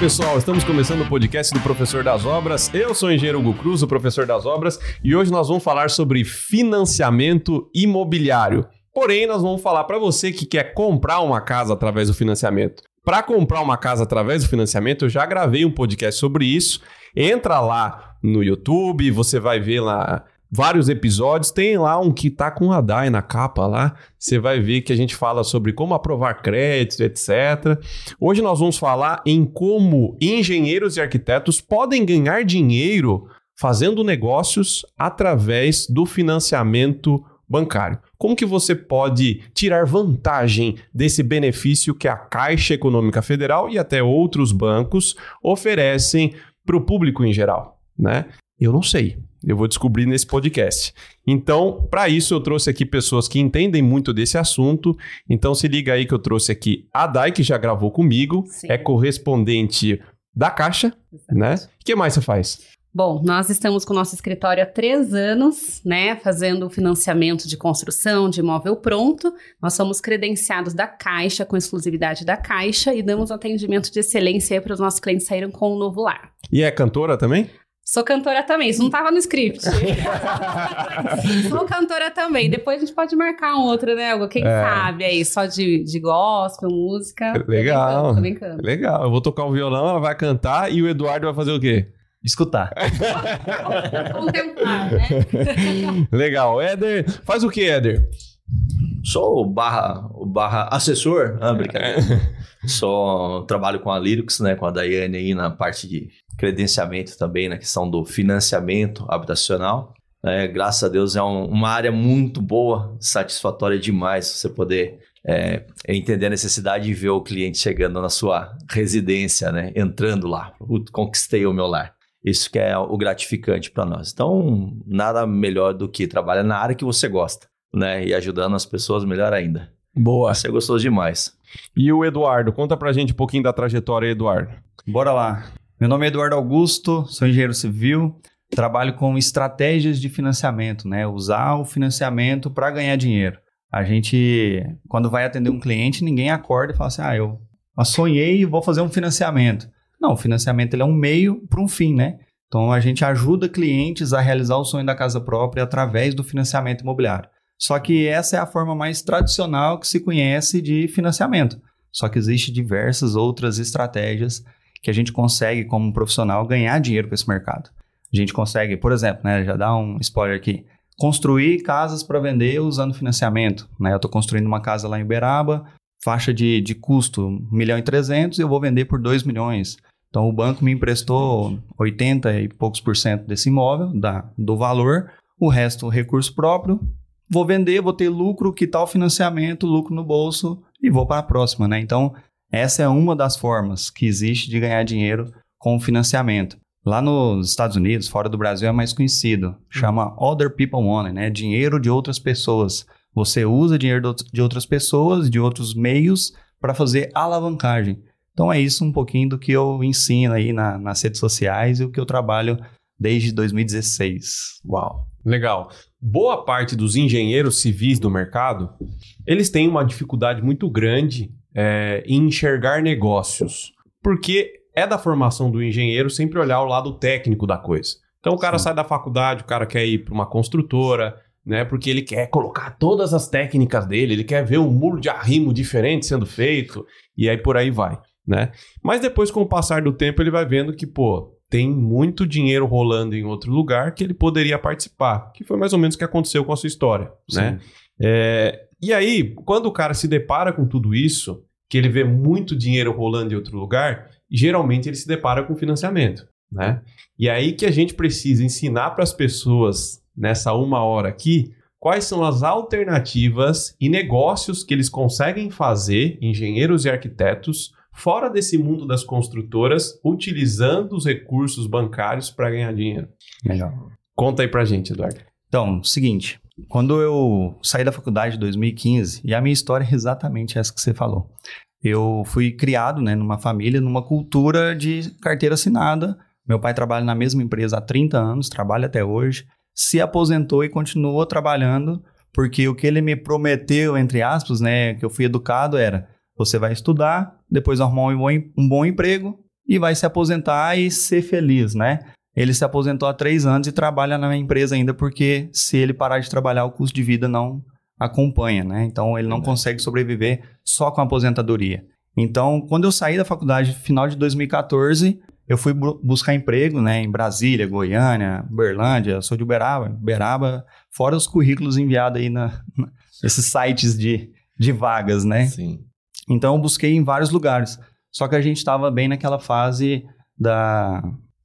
pessoal, estamos começando o podcast do Professor das Obras. Eu sou o engenheiro Hugo Cruz, o professor das obras, e hoje nós vamos falar sobre financiamento imobiliário. Porém, nós vamos falar para você que quer comprar uma casa através do financiamento. Para comprar uma casa através do financiamento, eu já gravei um podcast sobre isso. Entra lá no YouTube, você vai ver lá vários episódios. Tem lá um que tá com a DAI na capa lá. Você vai ver que a gente fala sobre como aprovar crédito, etc. Hoje nós vamos falar em como engenheiros e arquitetos podem ganhar dinheiro fazendo negócios através do financiamento bancário. Como que você pode tirar vantagem desse benefício que a Caixa Econômica Federal e até outros bancos oferecem para o público em geral, né? Eu não sei. Eu vou descobrir nesse podcast. Então, para isso, eu trouxe aqui pessoas que entendem muito desse assunto. Então, se liga aí que eu trouxe aqui a Dai, que já gravou comigo, Sim. é correspondente da Caixa, Exatamente. né? O que mais você faz? Bom, nós estamos com o nosso escritório há três anos, né, fazendo financiamento de construção de imóvel pronto. Nós somos credenciados da Caixa, com exclusividade da Caixa, e damos atendimento de excelência para os nossos clientes saírem com um novo lar. E é cantora também? Sou cantora também, isso não estava no script. Sou cantora também. Depois a gente pode marcar um outro, né, Hugo? Quem é. sabe aí, só de, de gospel, música. Legal. Tô brincando, Legal. Eu vou tocar o violão, ela vai cantar e o Eduardo vai fazer o quê? Escutar. Contemplar, né? Legal. Éder, faz o que, Éder? Sou o barra, o barra assessor. Ah, brincadeira. Sou, trabalho com a Lyrics, né, com a Daiane aí na parte de credenciamento também, na questão do financiamento habitacional. É, graças a Deus é um, uma área muito boa, satisfatória demais você poder é, entender a necessidade de ver o cliente chegando na sua residência, né, entrando lá. Conquistei o meu lar. Isso que é o gratificante para nós. Então, nada melhor do que trabalhar na área que você gosta, né? E ajudando as pessoas melhor ainda. Boa. Você gostou demais. E o Eduardo, conta pra gente um pouquinho da trajetória, Eduardo. Bora lá. Meu nome é Eduardo Augusto, sou engenheiro civil, trabalho com estratégias de financiamento, né? Usar o financiamento para ganhar dinheiro. A gente, quando vai atender um cliente, ninguém acorda e fala assim: ah, eu sonhei e vou fazer um financiamento. Não, o financiamento ele é um meio para um fim, né? Então a gente ajuda clientes a realizar o sonho da casa própria através do financiamento imobiliário. Só que essa é a forma mais tradicional que se conhece de financiamento. Só que existe diversas outras estratégias que a gente consegue, como profissional, ganhar dinheiro com esse mercado. A gente consegue, por exemplo, né, já dá um spoiler aqui, construir casas para vender usando financiamento. Né? Eu estou construindo uma casa lá em Uberaba, faixa de, de custo 1 milhão e 300 e eu vou vender por 2 milhões. Então o banco me emprestou 80 e poucos por cento desse imóvel, da, do valor, o resto recurso próprio. Vou vender, vou ter lucro, que tal financiamento, lucro no bolso e vou para a próxima, né? Então, essa é uma das formas que existe de ganhar dinheiro com financiamento. Lá nos Estados Unidos, fora do Brasil, é mais conhecido. Chama Other People Money, né? Dinheiro de outras pessoas. Você usa dinheiro de outras pessoas, de outros meios, para fazer alavancagem. Então é isso um pouquinho do que eu ensino aí na, nas redes sociais e o que eu trabalho desde 2016. Uau, legal. Boa parte dos engenheiros civis do mercado, eles têm uma dificuldade muito grande é, em enxergar negócios, porque é da formação do engenheiro sempre olhar o lado técnico da coisa. Então o cara Sim. sai da faculdade, o cara quer ir para uma construtora, né? Porque ele quer colocar todas as técnicas dele, ele quer ver um muro de arrimo diferente sendo feito, e aí por aí vai né? Mas depois, com o passar do tempo, ele vai vendo que, pô, tem muito dinheiro rolando em outro lugar que ele poderia participar, que foi mais ou menos o que aconteceu com a sua história, Sim. né? É, e aí, quando o cara se depara com tudo isso, que ele vê muito dinheiro rolando em outro lugar, geralmente ele se depara com financiamento, né? E aí que a gente precisa ensinar para as pessoas nessa uma hora aqui quais são as alternativas e negócios que eles conseguem fazer, engenheiros e arquitetos, fora desse mundo das construtoras, utilizando os recursos bancários para ganhar dinheiro. Melhor. Conta aí pra gente, Eduardo. Então, seguinte, quando eu saí da faculdade em 2015, e a minha história é exatamente essa que você falou. Eu fui criado né, numa família, numa cultura de carteira assinada. Meu pai trabalha na mesma empresa há 30 anos, trabalha até hoje, se aposentou e continuou trabalhando, porque o que ele me prometeu, entre aspas, né, que eu fui educado era: você vai estudar, depois arrumar um bom, um bom emprego e vai se aposentar e ser feliz, né? Ele se aposentou há três anos e trabalha na minha empresa ainda porque se ele parar de trabalhar, o custo de vida não acompanha, né? Então ele não consegue sobreviver só com a aposentadoria. Então, quando eu saí da faculdade, final de 2014, eu fui bu buscar emprego, né, em Brasília, Goiânia, Berlândia, sou de Uberaba, Uberaba, fora os currículos enviados aí na, na esses sites de, de vagas, né? Sim. Então eu busquei em vários lugares. Só que a gente estava bem naquela fase da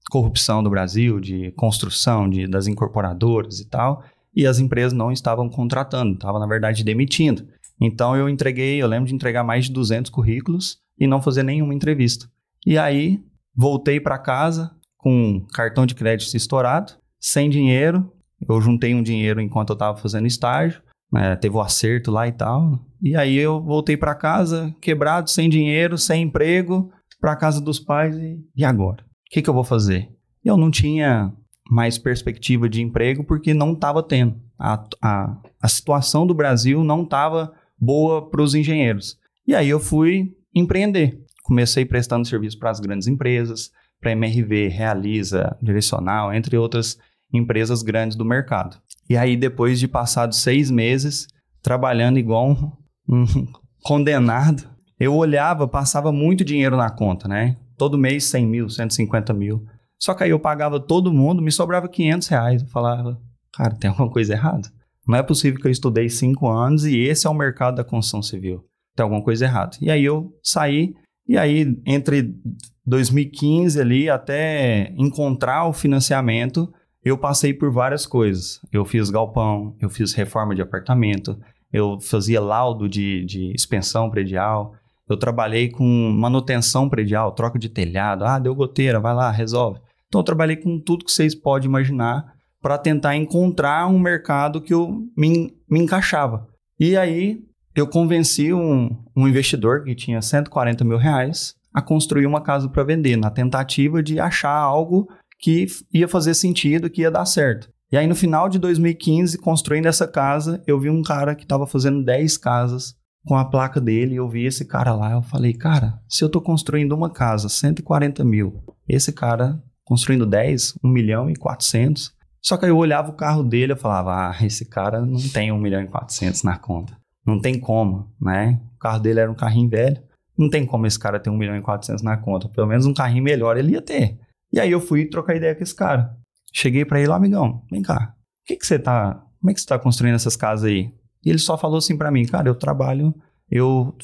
corrupção do Brasil, de construção de, das incorporadoras e tal, e as empresas não estavam contratando, estavam, na verdade, demitindo. Então eu entreguei, eu lembro de entregar mais de 200 currículos e não fazer nenhuma entrevista. E aí voltei para casa com cartão de crédito estourado, sem dinheiro. Eu juntei um dinheiro enquanto eu estava fazendo estágio, né, teve o um acerto lá e tal. E aí eu voltei para casa quebrado, sem dinheiro, sem emprego, para casa dos pais e, e agora? O que, que eu vou fazer? Eu não tinha mais perspectiva de emprego porque não estava tendo. A, a, a situação do Brasil não estava boa para os engenheiros. E aí eu fui empreender. Comecei prestando serviço para as grandes empresas, para MRV, Realiza, Direcional, entre outras empresas grandes do mercado. E aí, depois de passados seis meses, trabalhando igual um, um condenado, eu olhava, passava muito dinheiro na conta, né? Todo mês 100 mil, 150 mil. Só que aí eu pagava todo mundo, me sobrava 500 reais. Eu falava, cara, tem alguma coisa errada. Não é possível que eu estudei cinco anos e esse é o mercado da construção civil. Tem alguma coisa errada. E aí eu saí, e aí entre 2015 ali até encontrar o financiamento, eu passei por várias coisas. Eu fiz galpão, eu fiz reforma de apartamento, eu fazia laudo de, de expensão predial, eu trabalhei com manutenção predial, troca de telhado, ah, deu goteira, vai lá, resolve. Então eu trabalhei com tudo que vocês podem imaginar para tentar encontrar um mercado que eu me, me encaixava. E aí eu convenci um, um investidor que tinha 140 mil reais a construir uma casa para vender, na tentativa de achar algo que ia fazer sentido, que ia dar certo. E aí no final de 2015, construindo essa casa, eu vi um cara que estava fazendo 10 casas com a placa dele, eu vi esse cara lá, eu falei, cara, se eu estou construindo uma casa, 140 mil, esse cara construindo 10, 1 milhão e 400, só que aí eu olhava o carro dele e falava, ah, esse cara não tem 1 milhão e 400 na conta. Não tem como, né? O carro dele era um carrinho velho. Não tem como esse cara ter 1 milhão e 400 na conta. Pelo menos um carrinho melhor ele ia ter. E aí eu fui trocar ideia com esse cara. Cheguei para ele, amigão, vem cá. O que que você tá... Como é que você tá construindo essas casas aí? E ele só falou assim para mim, cara, eu trabalho, eu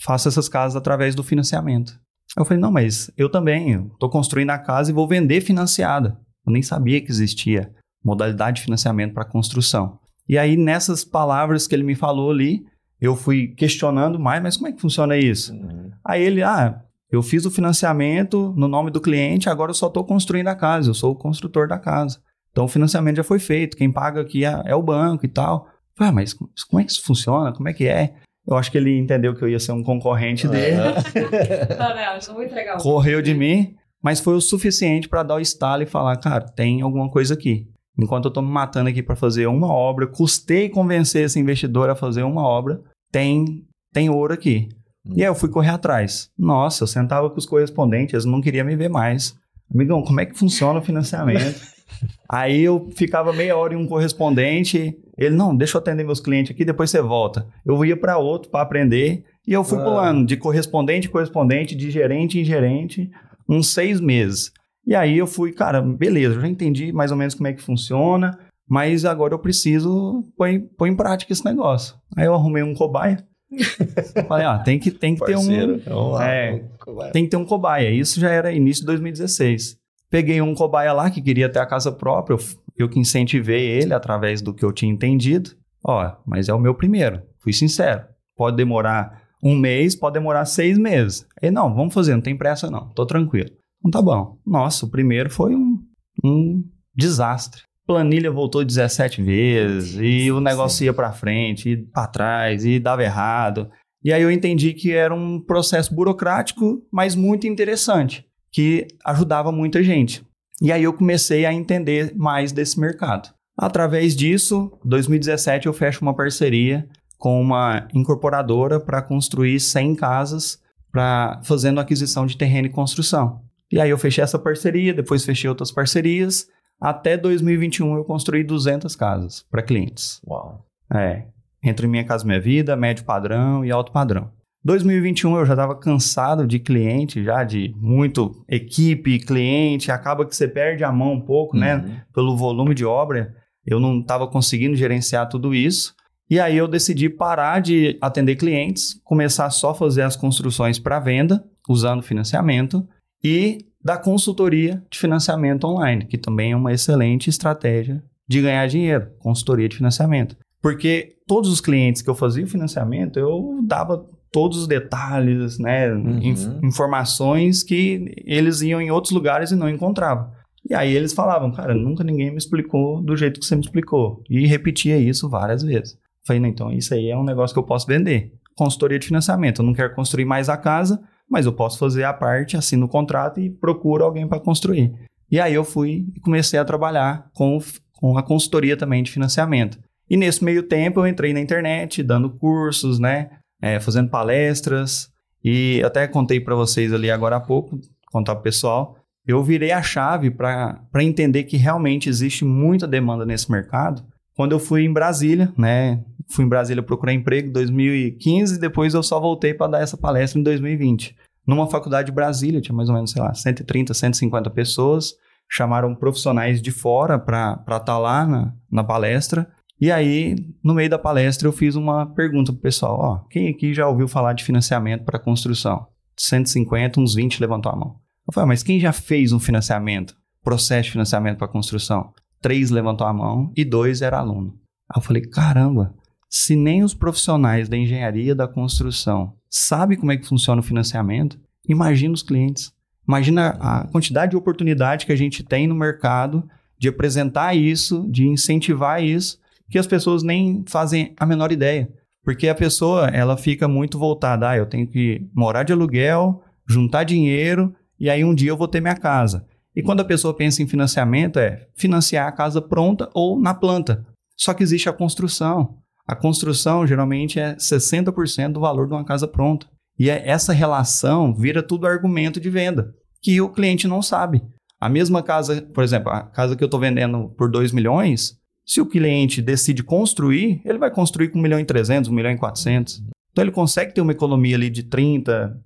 faço essas casas através do financiamento. Eu falei, não, mas eu também, tô construindo a casa e vou vender financiada. Eu nem sabia que existia modalidade de financiamento para construção. E aí, nessas palavras que ele me falou ali, eu fui questionando mais, mas como é que funciona isso? Uhum. Aí ele, ah, eu fiz o financiamento no nome do cliente, agora eu só estou construindo a casa, eu sou o construtor da casa. Então o financiamento já foi feito, quem paga aqui é, é o banco e tal. Falei, ah, mas como é que isso funciona? Como é que é? Eu acho que ele entendeu que eu ia ser um concorrente dele. Não, vou entregar. Correu de mim, mas foi o suficiente para dar o estalo e falar, cara, tem alguma coisa aqui. Enquanto eu estou me matando aqui para fazer uma obra, custei convencer esse investidor a fazer uma obra, tem, tem ouro aqui. Hum. E aí eu fui correr atrás. Nossa, eu sentava com os correspondentes, eles não queriam me ver mais. Amigão, como é que funciona o financiamento? aí eu ficava meia hora em um correspondente, ele, não, deixa eu atender meus clientes aqui, depois você volta. Eu ia para outro para aprender, e eu fui ah. pulando de correspondente em correspondente, de gerente em gerente, uns seis meses. E aí eu fui, cara, beleza, já entendi mais ou menos como é que funciona, mas agora eu preciso pôr, pôr em prática esse negócio. Aí eu arrumei um cobaia. Falei, ah, tem que, tem que ter um. É, tem que ter um cobaia. Isso já era início de 2016. Peguei um cobaia lá que queria ter a casa própria, eu, eu que incentivei ele através do que eu tinha entendido. Ó, mas é o meu primeiro, fui sincero. Pode demorar um mês, pode demorar seis meses. Ele, não, vamos fazer, não tem pressa não, tô tranquilo. Então tá bom. Nossa, o primeiro foi um, um desastre. Planilha voltou 17 vezes e o negócio Sim. ia para frente e para trás e dava errado. E aí eu entendi que era um processo burocrático, mas muito interessante, que ajudava muita gente. E aí eu comecei a entender mais desse mercado. Através disso, 2017 eu fecho uma parceria com uma incorporadora para construir 100 casas para fazendo aquisição de terreno e construção. E aí eu fechei essa parceria, depois fechei outras parcerias. Até 2021 eu construí 200 casas para clientes. Uau. É, entre Minha Casa Minha Vida, médio padrão e alto padrão. 2021 eu já estava cansado de cliente, já de muito equipe, cliente, acaba que você perde a mão um pouco, né? Uhum. Pelo volume de obra, eu não estava conseguindo gerenciar tudo isso. E aí eu decidi parar de atender clientes, começar só a fazer as construções para venda, usando financiamento, e da consultoria de financiamento online, que também é uma excelente estratégia de ganhar dinheiro, consultoria de financiamento. Porque todos os clientes que eu fazia o financiamento, eu dava todos os detalhes, né, Uhum. inf- informações que eles iam em outros lugares e não encontravam. E aí eles falavam, cara, nunca ninguém me explicou do jeito que você me explicou. E repetia isso várias vezes. Falei, não, então isso aí é um negócio que eu posso vender. Consultoria de financiamento. Eu não quero construir mais a casa, mas eu posso fazer a parte, assino o contrato e procuro alguém para construir. E aí eu fui e comecei a trabalhar com, com a consultoria também de financiamento. E nesse meio tempo eu entrei na internet, dando cursos, né? É, fazendo palestras. E até contei para vocês ali agora há pouco, contar pro pessoal. Eu virei a chave para entender que realmente existe muita demanda nesse mercado. Quando eu fui em Brasília, né? Fui em Brasília procurar emprego em 2015 e depois eu só voltei para dar essa palestra em 2020. Numa faculdade de Brasília, tinha mais ou menos, sei lá, 130, 150 pessoas. Chamaram profissionais de fora para estar lá na, na palestra. E aí, no meio da palestra, eu fiz uma pergunta pro pessoal: ó, quem aqui já ouviu falar de financiamento para construção? 150, uns 20 levantou a mão. Eu falei, "Ah, mas quem já fez um financiamento, processo de financiamento para construção? Três levantou a mão e dois era aluno. Aí eu falei, caramba, se nem os profissionais da engenharia da construção sabem como é que funciona o financiamento, imagina os clientes. Imagina a quantidade de oportunidade que a gente tem no mercado de apresentar isso, de incentivar isso, que as pessoas nem fazem a menor ideia. Porque a pessoa, ela fica muito voltada, ah, eu tenho que morar de aluguel, juntar dinheiro e aí um dia eu vou ter minha casa. E quando a pessoa pensa em financiamento, é financiar a casa pronta ou na planta. Só que existe a construção. A construção geralmente é 60% do valor de uma casa pronta. E é- essa relação vira tudo argumento de venda, que o cliente não sabe. A mesma casa, por exemplo, a casa que eu estou vendendo por 2 milhões, se o cliente decide construir, ele vai construir com 1 milhão e 300, 1 milhão e 400. Então ele consegue ter uma economia ali de 30%,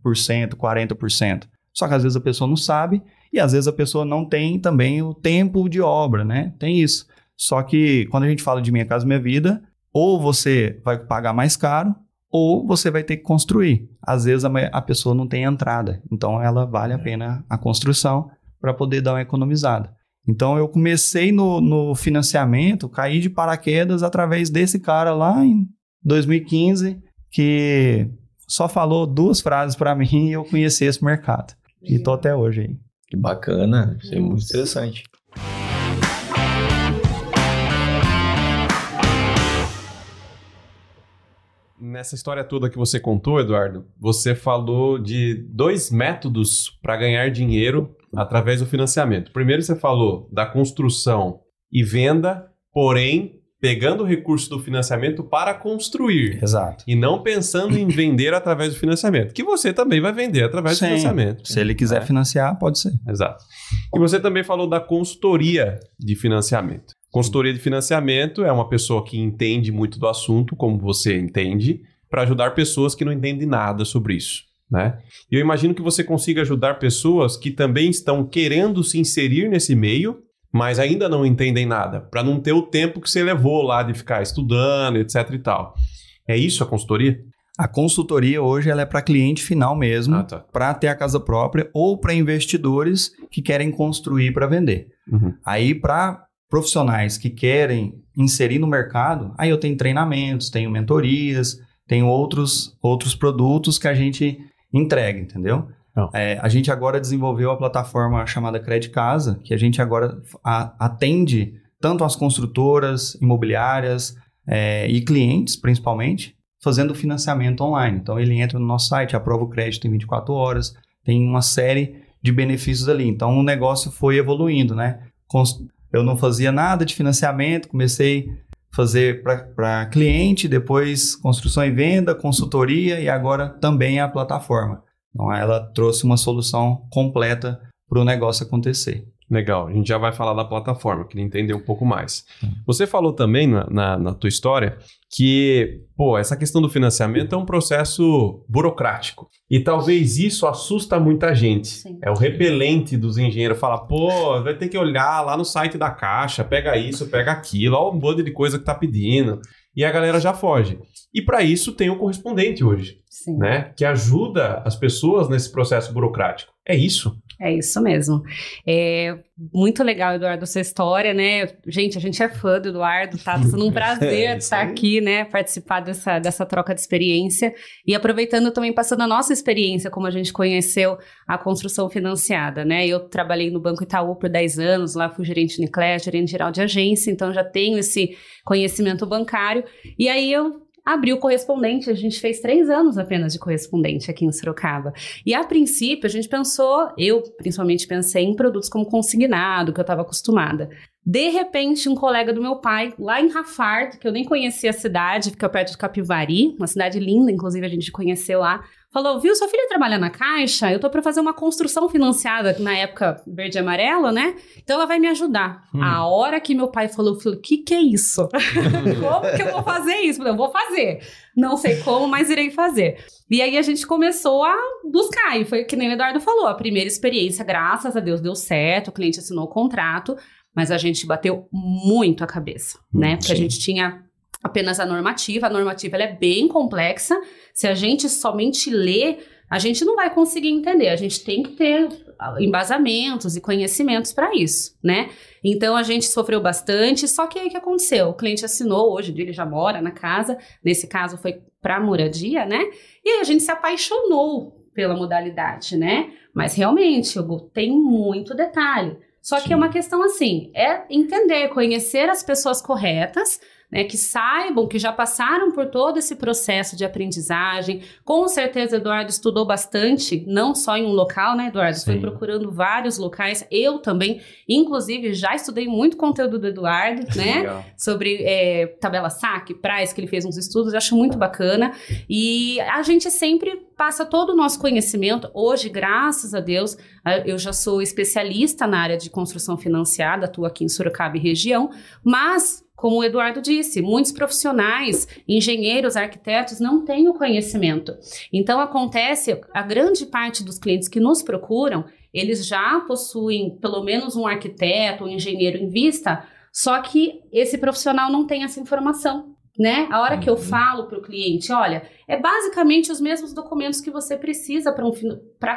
40%. Só que às vezes a pessoa não sabe e às vezes a pessoa não tem também o tempo de obra, né? Tem isso. Só que quando a gente fala de Minha Casa Minha Vida, ou você vai pagar mais caro, ou você vai ter que construir. Às vezes a, a pessoa não tem entrada, então ela vale a pena a construção para poder dar uma economizada. Então eu comecei no, no financiamento, caí de paraquedas através desse cara lá em 2015, que só falou duas frases para mim e eu conheci esse mercado. E tô até hoje aí. Que bacana. Isso é muito interessante. Nessa história toda que você contou, Eduardo, você falou de dois métodos para ganhar dinheiro através do financiamento. Primeiro, você falou da construção e venda, porém pegando o recurso do financiamento para construir. Exato. E não pensando em vender através do financiamento, que você também vai vender através do Sim. financiamento. Se ele quiser É. financiar, pode ser. Exato. E você também falou da consultoria de financiamento. Consultoria de financiamento é uma pessoa que entende muito do assunto, como você entende, para ajudar pessoas que não entendem nada sobre isso. Né? E eu imagino que você consiga ajudar pessoas que também estão querendo se inserir nesse meio, mas ainda não entendem nada, para não ter o tempo que você levou lá de ficar estudando, etc e tal. É isso a consultoria? A consultoria hoje ela é para cliente final mesmo, Ah, tá. para ter a casa própria ou para investidores que querem construir para vender. Uhum. Aí para profissionais que querem inserir no mercado, aí eu tenho treinamentos, tenho mentorias, tenho outros outros produtos que a gente entrega, entendeu? É, a gente agora desenvolveu a plataforma chamada Credit Casa, que a gente agora a- atende tanto as construtoras, imobiliárias é, e clientes, principalmente, fazendo financiamento online. Então, ele entra no nosso site, aprova o crédito em 24 horas, tem uma série de benefícios ali. Então, o negócio foi evoluindo, né? Eu não fazia nada de financiamento, comecei a fazer para cliente, depois construção e venda, consultoria e agora também a plataforma. Então, ela trouxe uma solução completa para o negócio acontecer. Legal, a gente já vai falar da plataforma, queria entender um pouco mais. Você falou também na, na, na, tua história que, pô, essa questão do financiamento é um processo burocrático. E talvez isso assusta muita gente. Sim. É o repelente dos engenheiros. Fala, pô, vai ter que olhar lá no site da Caixa, pega isso, pega aquilo, olha um bando de coisa que tá pedindo. E a galera já foge. E para isso tem o correspondente hoje, Sim. né? Que ajuda as pessoas nesse processo burocrático. É isso. É isso mesmo. É muito legal, Eduardo, sua história, né? Gente, a gente é fã do Eduardo, tá? Tá sendo um prazer é estar aqui, né? Participar dessa, dessa troca de experiência. E aproveitando também, passando a nossa experiência, como a gente conheceu a construção financiada, né? Eu trabalhei no Banco Itaú por 10 anos, lá fui gerente Niclé, gerente geral de agência, então já tenho esse conhecimento bancário. E aí eu abriu correspondente. A gente fez três anos apenas de correspondente aqui em Sorocaba. E a princípio, a gente pensou, eu principalmente pensei em produtos como consignado, que eu estava acostumada. De repente, um colega do meu pai, lá em Rafard, que eu nem conhecia a cidade, fica perto de Capivari, uma cidade linda, inclusive a gente conheceu lá, falou: viu, sua filha trabalha na Caixa, eu tô para fazer uma construção financiada na época verde e amarelo, né? Então ela vai me ajudar. Hum. A hora que meu pai falou, eu falei: o que, que é isso? como que eu vou fazer isso? Eu vou fazer. Não sei como, mas irei fazer. E aí a gente começou a buscar, e foi que nem o Eduardo falou: a primeira experiência, graças a Deus, deu certo, o cliente assinou o contrato, mas a gente bateu muito a cabeça, né? Porque Sim. a gente tinha apenas a normativa. A normativa é bem complexa. Se a gente somente lê, a gente não vai conseguir entender. A gente tem que ter ah, embasamentos e conhecimentos para isso, né? Então a gente sofreu bastante, só que aí o que aconteceu? O cliente assinou, hoje ele já mora na casa, nesse caso foi para moradia, né? E aí a gente se apaixonou pela modalidade, né? Mas realmente, Hugo, tem muito detalhe. Só que é uma questão assim, é entender, conhecer as pessoas corretas né, que saibam que já passaram por todo esse processo de aprendizagem. Com certeza, Eduardo estudou bastante, não só em um local, né, Eduardo? Sim. Foi procurando vários locais. Eu também, inclusive, já estudei muito conteúdo do Eduardo, né? Legal. Sobre é, tabela saque, price, que ele fez uns estudos, acho muito bacana. E a gente sempre passa todo o nosso conhecimento. Hoje, graças a Deus, eu já sou especialista na área de construção financiada, atuo aqui em Sorocaba e região, mas como o Eduardo disse, muitos profissionais, engenheiros, arquitetos não têm o conhecimento. Então acontece, a grande parte dos clientes que nos procuram, eles já possuem pelo menos um arquiteto, um engenheiro em vista, só que esse profissional não tem essa informação. Né? A hora que eu uhum. falo para o cliente, olha, é basicamente os mesmos documentos que você precisa para um,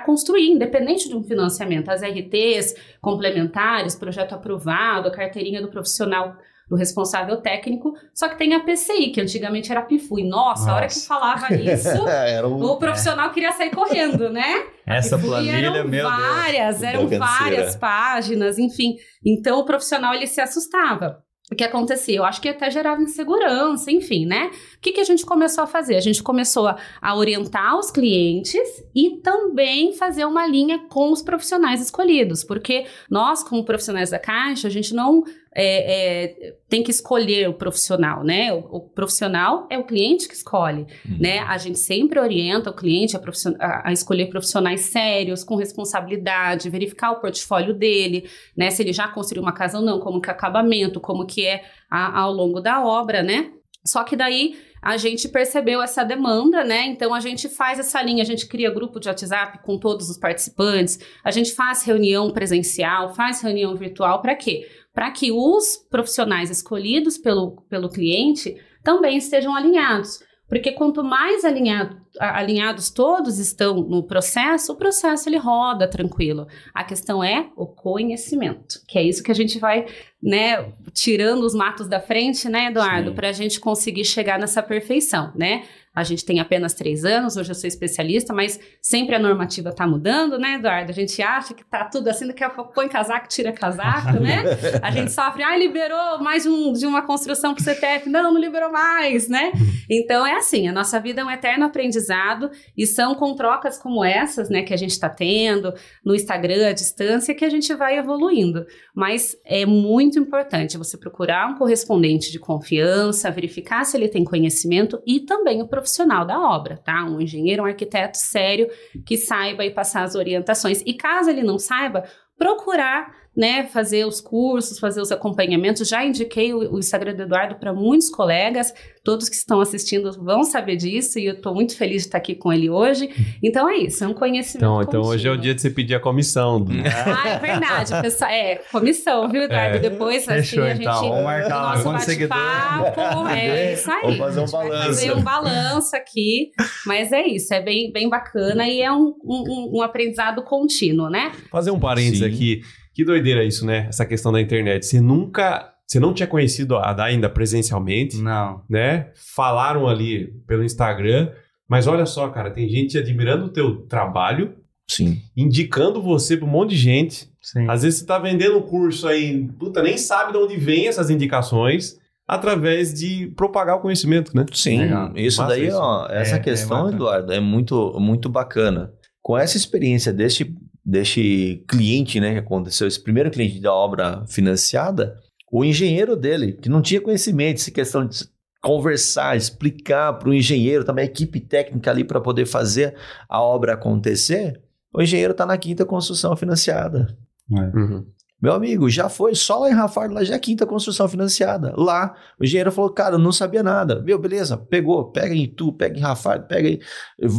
construir, independente de um financiamento, as RTs complementares, projeto aprovado, a carteirinha do profissional do responsável técnico, só que tem a PCI, que antigamente era PIFU. E nossa, nossa. a hora que falava isso, um... o profissional queria sair correndo, né? Essa planilha, eram meu várias, Deus. eram várias páginas, enfim. Então o profissional ele se assustava o que acontecia? Eu acho que até gerava insegurança, enfim, né? O que, que a gente começou a fazer? A gente começou a, a, orientar os clientes e também fazer uma linha com os profissionais escolhidos, porque nós, como profissionais da Caixa, a gente não é, é, tem que escolher o profissional, né? O, o, profissional é o cliente que escolhe, uhum. né? A gente sempre orienta o cliente a, a, a, escolher profissionais sérios, com responsabilidade, verificar o portfólio dele, né? Se ele já construiu uma casa ou não, como que é acabamento, como que é ao longo da obra, né? Só que daí a gente percebeu essa demanda, né? Então a gente faz essa linha, a gente cria grupo de WhatsApp com todos os participantes, a gente faz reunião presencial, faz reunião virtual, para quê? Para que os profissionais escolhidos pelo, pelo cliente também estejam alinhados. Porque quanto mais alinhado, alinhados todos estão no processo, o processo ele roda tranquilo. A questão é o conhecimento, que é isso que a gente vai, né, tirando os matos da frente, né, Eduardo, para a gente conseguir chegar nessa perfeição, né? A gente tem apenas três anos, hoje eu sou especialista, mas sempre a normativa está mudando, né, Eduardo? A gente acha que está tudo assim, daqui a pouco põe casaco, tira casaco, né? A gente sofre, ah, liberou mais um, de uma construção para o CTF. Não, não liberou mais, né? Então é assim, a nossa vida é um eterno aprendizado aprendizado e são com trocas como essas, né, que a gente está tendo no Instagram à distância que a gente vai evoluindo. Mas é muito importante você procurar um correspondente de confiança, verificar se ele tem conhecimento e também o profissional da obra, tá? Um engenheiro, um arquiteto sério que saiba e passar as orientações. E caso ele não saiba, procurar né, fazer os cursos, fazer os acompanhamentos. Já indiquei o, o Instagram do Eduardo para muitos colegas, todos que estão assistindo vão saber disso e eu estou muito feliz de estar aqui com ele hoje. Então é isso, é um conhecimento. Então, então hoje é o dia de você pedir a comissão. ah, é verdade, pessoal. É, comissão, viu, Eduardo? É. Depois, Fechou, assim, a gente. Então, vamos marcar lá, nosso bate-papo. É isso aí. Vamos fazer um balanço. Fazer um balanço aqui. Mas é isso, é bem, bem bacana e é um, um, um aprendizado contínuo, né? Fazer um parênteses Sim. aqui. Que doideira isso, né? Essa questão da internet. Você nunca. Você não tinha conhecido a Dai ainda presencialmente? Não. Né? Falaram ali pelo Instagram. Mas olha só, cara, tem gente admirando o teu trabalho. Sim. Indicando você para um monte de gente. Sim. Às vezes você tá vendendo um curso aí, puta, nem sabe de onde vem essas indicações através de propagar o conhecimento, né? Sim, Legal. isso Massa daí, isso. ó, essa é, questão, é Eduardo, é muito, muito bacana. Com essa experiência deste deste cliente, né, que aconteceu, esse primeiro cliente da obra financiada, o engenheiro dele, que não tinha conhecimento, essa questão de conversar, explicar para o engenheiro, também a equipe técnica ali para poder fazer a obra acontecer, o engenheiro está na quinta construção financiada. É. Uhum. Meu amigo, já foi só lá em Rafardo, lá já é a quinta construção financiada. Lá, o engenheiro falou, cara, eu não sabia nada. Meu, beleza, pegou, pega em Tu, pega em Rafardo, pega aí,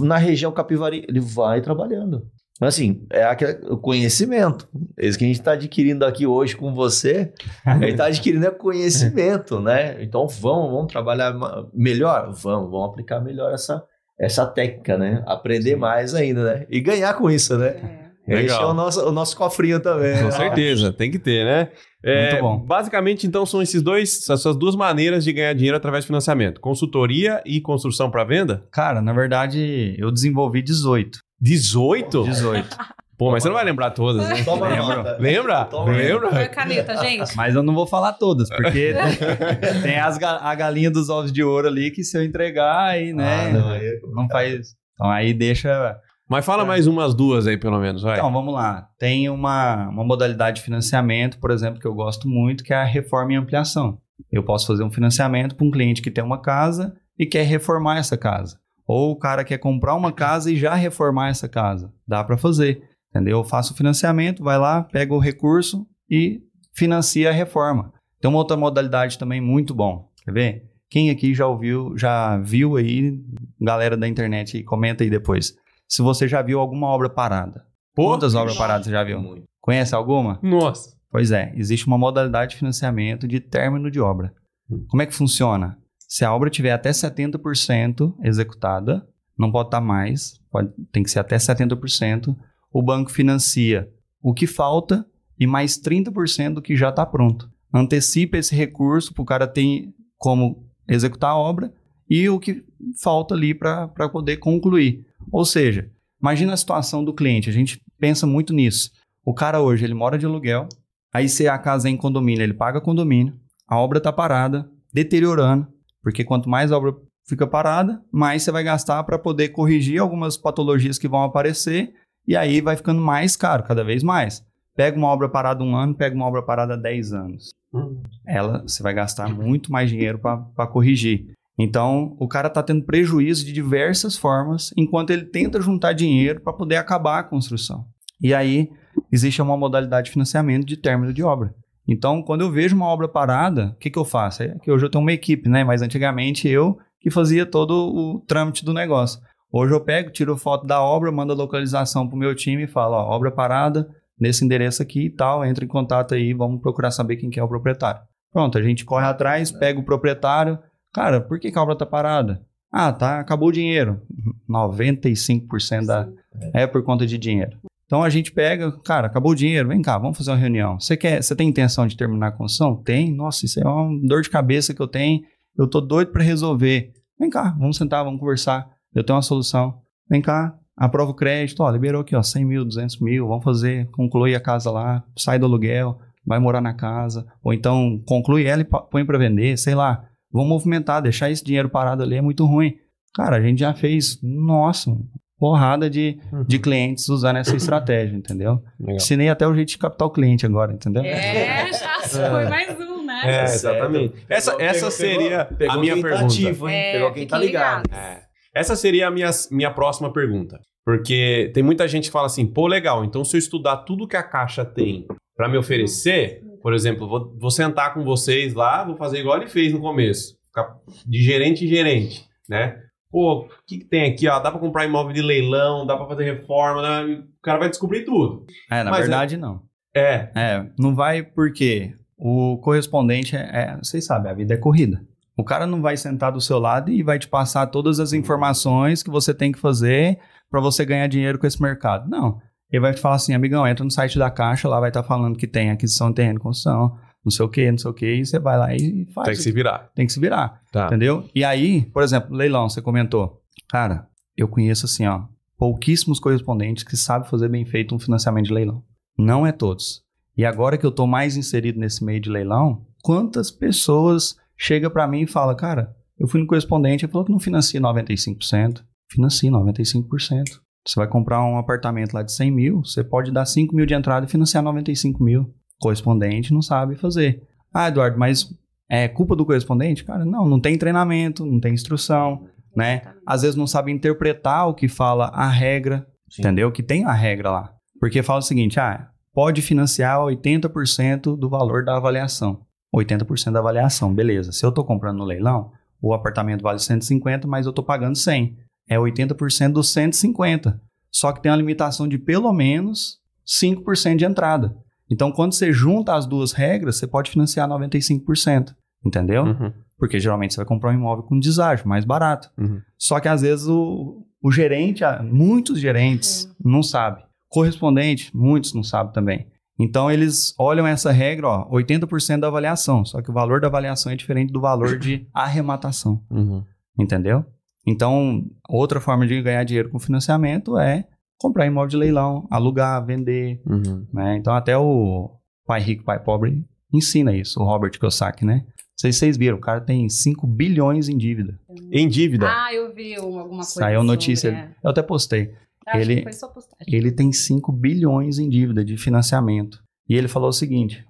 na região Capivari. Ele vai trabalhando. Mas assim, é aquele, o conhecimento. Esse que a gente está adquirindo aqui hoje com você, a gente está adquirindo é conhecimento, né? Então vamos, vamos trabalhar melhor? Vamos, vamos aplicar melhor essa, essa técnica, né? Aprender Sim. mais ainda, né? E ganhar com isso, né? É. Esse é o nosso, o nosso cofrinho também. Com né? certeza, tem que ter, né? É, Muito bom. Basicamente, então, são esses dois, essas duas maneiras de ganhar dinheiro através de financiamento: consultoria e construção para venda? Cara, na verdade, eu desenvolvi 18. 18? 18. Pô, mas você não vai lembrar todas, né? Toma Lembra? Lembra? Toma. Lembra? Foi caneta, gente. Mas eu não vou falar todas, porque tem as ga a galinha dos ovos de ouro ali que se eu entregar aí, né? Ah, não, aí não faz. Então aí deixa. Mas fala é. mais umas duas aí, pelo menos, vai. Então, vamos lá. Tem uma, uma modalidade de financiamento, por exemplo, que eu gosto muito, que é a reforma e ampliação. Eu posso fazer um financiamento para um cliente que tem uma casa e quer reformar essa casa. Ou o cara quer comprar uma casa e já reformar essa casa. Dá para fazer, entendeu? Eu faço o financiamento, vai lá, pega o recurso e financia a reforma. Tem uma outra modalidade também muito bom. Quer ver? Quem aqui já ouviu, já viu aí, galera da internet, comenta aí depois. Se você já viu alguma obra parada. Pô, Quantas obras paradas você já viu? Muito. Conhece alguma? Nossa. Pois é, existe uma modalidade de financiamento de término de obra. Hum. Como é que funciona? Se a obra tiver até 70% executada, não pode estar mais, pode, tem que ser até 70%, o banco financia o que falta e mais 30% do que já está pronto. Antecipa esse recurso para o cara ter como executar a obra e o que falta ali para poder concluir. Ou seja, imagina a situação do cliente, a gente pensa muito nisso. O cara hoje, ele mora de aluguel, aí se a casa é em condomínio, ele paga condomínio, a obra está parada, deteriorando, porque quanto mais a obra fica parada, mais você vai gastar para poder corrigir algumas patologias que vão aparecer e aí vai ficando mais caro, cada vez mais. Pega uma obra parada um ano, pega uma obra parada 10 anos. Hum. Ela, você vai gastar muito mais dinheiro para corrigir. Então, o cara está tendo prejuízo de diversas formas, enquanto ele tenta juntar dinheiro para poder acabar a construção. E aí, existe uma modalidade de financiamento de término de obra. Então, quando eu vejo uma obra parada, o que, que eu faço? É que hoje eu tenho uma equipe, né? Mas antigamente eu que fazia todo o trâmite do negócio. Hoje eu pego, tiro foto da obra, mando a localização para o meu time e falo, ó, obra parada, nesse endereço aqui e tal, entra em contato aí, vamos procurar saber quem que é o proprietário. Pronto, a gente corre atrás, pega o proprietário. Cara, por que, que a obra tá parada? Ah, tá, acabou o dinheiro. 95% da é por conta de dinheiro. Então a gente pega, cara, acabou o dinheiro, vem cá, vamos fazer uma reunião. Você quer, você tem intenção de terminar a construção? Tem. Nossa, isso é uma dor de cabeça que eu tenho. Eu tô doido para resolver. Vem cá, vamos sentar, vamos conversar. Eu tenho uma solução. Vem cá, aprova o crédito, ó, liberou aqui, ó, 100 mil, 200 mil, vamos fazer, conclui a casa lá, sai do aluguel, vai morar na casa, ou então conclui ela e põe para vender, sei lá. Vamos movimentar, deixar esse dinheiro parado ali é muito ruim. Cara, a gente já fez, nossa, porrada de, Uhum. de clientes usando essa estratégia, entendeu? Legal. Ensinei até o jeito de captar o cliente agora, entendeu? É, já foi mais um, né? É, exatamente. Essa, Pegou- essa pegou- seria pegou a minha tá pergunta. ativo, hein? É, Pegou quem tá ligado. É. Essa seria a minha, minha próxima pergunta. Porque tem muita gente que fala assim, pô, legal, então se eu estudar tudo que a Caixa tem pra me oferecer, por exemplo, vou, vou sentar com vocês lá, vou fazer igual ele fez no começo, ficar de gerente em gerente, né? Pô, o que, que tem aqui, ó? Dá pra comprar imóvel de leilão, dá pra fazer reforma, né? o cara vai descobrir tudo. É, na Mas é- verdade, não. É, É, não vai porque o correspondente é, é- vocês sabem, a vida é corrida. O cara não vai sentar do seu lado e vai te passar todas as informações que você tem que fazer para você ganhar dinheiro com esse mercado. Não. Ele vai te falar assim, amigão, entra no site da Caixa, lá vai estar falando que tem aquisição terreno construção, não sei o que, não sei o que, e você vai lá e faz. tem que se virar. Tem que se virar. Tá. Entendeu? E aí, por exemplo, leilão, você comentou. Cara, eu conheço assim, ó, pouquíssimos correspondentes que sabem fazer bem feito um financiamento de leilão. Não é todos. E agora que eu tô mais inserido nesse meio de leilão, quantas pessoas chega para mim e fala, cara, eu fui no correspondente, ele falou que não financia 95%. Financia 95%. Você vai comprar um apartamento lá de 100 mil, você pode dar 5 mil de entrada e financiar 95 mil. Correspondente não sabe fazer. Ah, Eduardo, mas é culpa do correspondente? Cara, não, não tem treinamento, não tem instrução, né? Às vezes não sabe interpretar o que fala a regra, Sim. entendeu? Que tem a regra lá. Porque fala o seguinte, ah, pode financiar 80% do valor da avaliação. 80% da avaliação, beleza. Se eu tô comprando no leilão, o apartamento vale 150, mas eu tô pagando 100. É 80% dos 150. Só que tem uma limitação de pelo menos 5% de entrada. Então, quando você junta as duas regras, você pode financiar 95%. Entendeu? Uhum, Porque geralmente você vai comprar um imóvel com deságio, mais barato. uhum. Só que às vezes o, o gerente, muitos gerentes não sabem. Correspondente, muitos não sabem também. Então eles olham essa regra, ó, 80% da avaliação. Só que o valor da avaliação é diferente do valor de arrematação. Uhum. Entendeu? Então, outra forma de ganhar dinheiro com financiamento é comprar imóvel de leilão, alugar, vender, Uhum. né? Então até o pai rico, pai pobre ensina isso, o Robert Kiyosaki, né? Se vocês viram, o cara tem 5 bilhões em dívida. Em dívida. Ah, eu vi uma- alguma coisa. Saiu notícia, sobre, é. eu até postei. Acho ele- que foi só postagem. Ele tem 5 bilhões em dívida de financiamento. E ele falou o seguinte: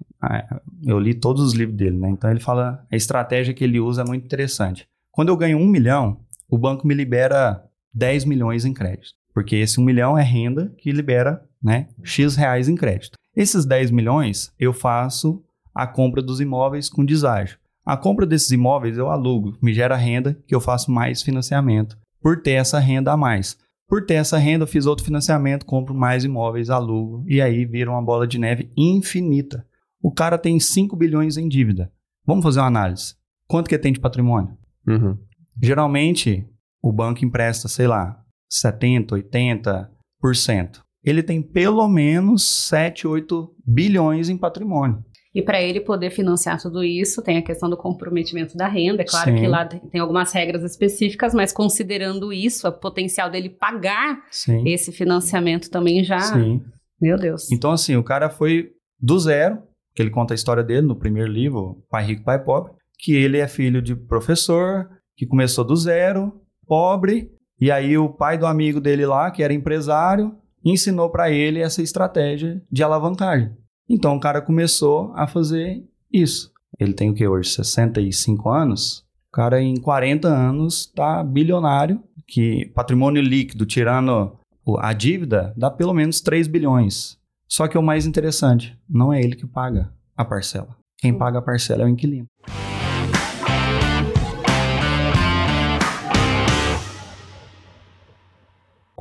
eu li todos os livros dele, né? Então ele fala, a estratégia que ele usa é muito interessante. Quando eu ganho um milhão, o banco me libera 10 milhões em crédito. Porque esse 1 milhão é renda que libera né, X reais em crédito. Esses 10 milhões eu faço a compra dos imóveis com deságio. A compra desses imóveis eu alugo, me gera renda que eu faço mais financiamento. Por ter essa renda a mais. Por ter essa renda, eu fiz outro financiamento, compro mais imóveis, alugo, e aí vira uma bola de neve infinita. O cara tem 5 bilhões em dívida. Vamos fazer uma análise. Quanto que ele tem de patrimônio? Uhum. Geralmente, o banco empresta, sei lá, 70%, 80%. Ele tem pelo menos 7, 8 bilhões em patrimônio. E para ele poder financiar tudo isso, tem a questão do comprometimento da renda. É claro Sim. que lá tem algumas regras específicas, mas considerando isso, o potencial dele pagar Sim. esse financiamento também já. Sim. Meu Deus. Então, assim, o cara foi do zero, que ele conta a história dele no primeiro livro, Pai Rico, Pai Pobre, que ele é filho de professor, que começou do zero, pobre, e aí o pai do amigo dele lá, que era empresário, ensinou para ele essa estratégia de alavancagem. Então o cara começou a fazer isso. Ele tem o que hoje? 65 anos? O cara em 40 anos tá bilionário, que patrimônio líquido, tirando a dívida, dá pelo menos 3 bilhões. Só que o mais interessante, não é ele que paga a parcela. Quem paga a parcela é o inquilino.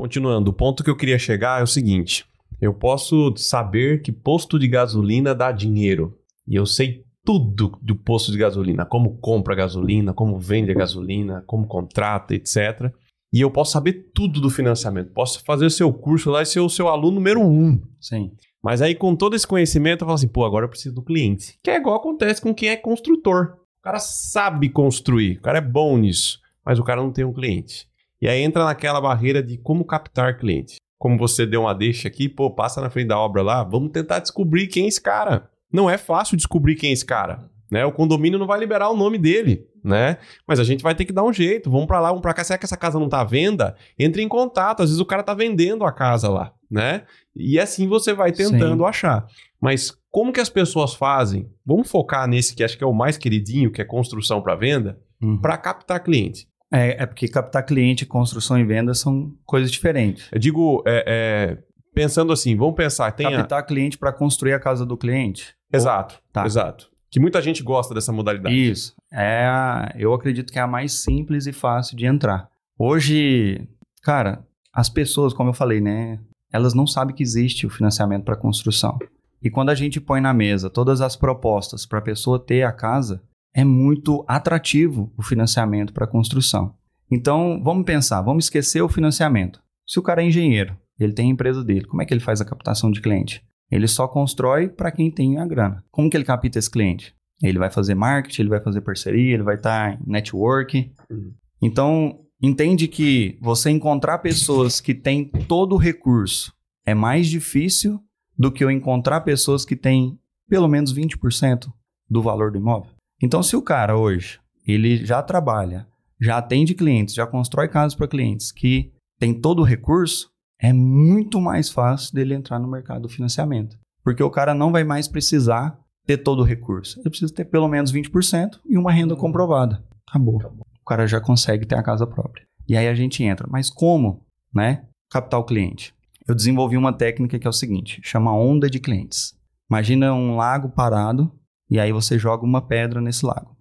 Continuando, o ponto que eu queria chegar é o seguinte: eu posso saber que posto de gasolina dá dinheiro. E eu sei tudo do posto de gasolina, como compra gasolina, como vende a gasolina, como contrata, etc. E eu posso saber tudo do financiamento. Posso fazer o seu curso lá e ser o seu aluno número um. Sim. Mas aí, com todo esse conhecimento, eu falo assim, pô, agora eu preciso do cliente. Que é igual acontece com quem é construtor. O cara sabe construir, o cara é bom nisso, mas o cara não tem um cliente. E aí entra naquela barreira de como captar cliente. Como você deu uma deixa aqui, pô, passa na frente da obra lá, vamos tentar descobrir quem é esse cara. Não é fácil descobrir quem é esse cara. Né? O condomínio não vai liberar o nome dele. né? Mas a gente vai ter que dar um jeito. Vamos para lá, vamos para cá. Será que essa casa não tá à venda? Entre em contato. Às vezes o cara tá vendendo a casa lá, né? E assim você vai tentando Sim. achar. Mas como que as pessoas fazem? Vamos focar nesse que acho que é o mais queridinho, que é construção para venda, Uhum. para captar cliente. É, é porque captar cliente, construção e venda são coisas diferentes. Eu digo, é, é, pensando assim, vamos pensar, tem a... Captar cliente para construir a casa do cliente. Exato, Tá. exato. Que muita gente gosta dessa modalidade. Isso. É a- eu acredito que é a mais simples e fácil de entrar. Hoje, cara, as pessoas, como eu falei, né? Elas não sabem que existe o financiamento para construção. E quando a gente põe na mesa todas as propostas para a pessoa ter a casa, é muito atrativo o financiamento para construção. Então, vamos pensar, vamos esquecer o financiamento. Se o cara é engenheiro, ele tem a empresa dele, como é que ele faz a captação de cliente? Ele só constrói para quem tem a grana. Como que ele capta esse cliente? Ele vai fazer marketing, ele vai fazer parceria, ele vai estar em network. Uhum. Então, entende que você encontrar pessoas que têm todo o recurso é mais difícil do que eu encontrar pessoas que têm pelo menos 20% do valor do imóvel. Então, se o cara hoje, ele já trabalha, já atende clientes, já constrói casas para clientes que tem todo o recurso, é muito mais fácil dele entrar no mercado do financiamento. Porque o cara não vai mais precisar ter todo o recurso. Ele precisa ter pelo menos 20% e uma renda comprovada. Acabou. O cara já consegue ter a casa própria. E aí a gente entra. Mas como, né? Captar o cliente. Eu desenvolvi uma técnica que é o seguinte, chama onda de clientes. Imagina um lago parado e aí você joga uma pedra nesse lago.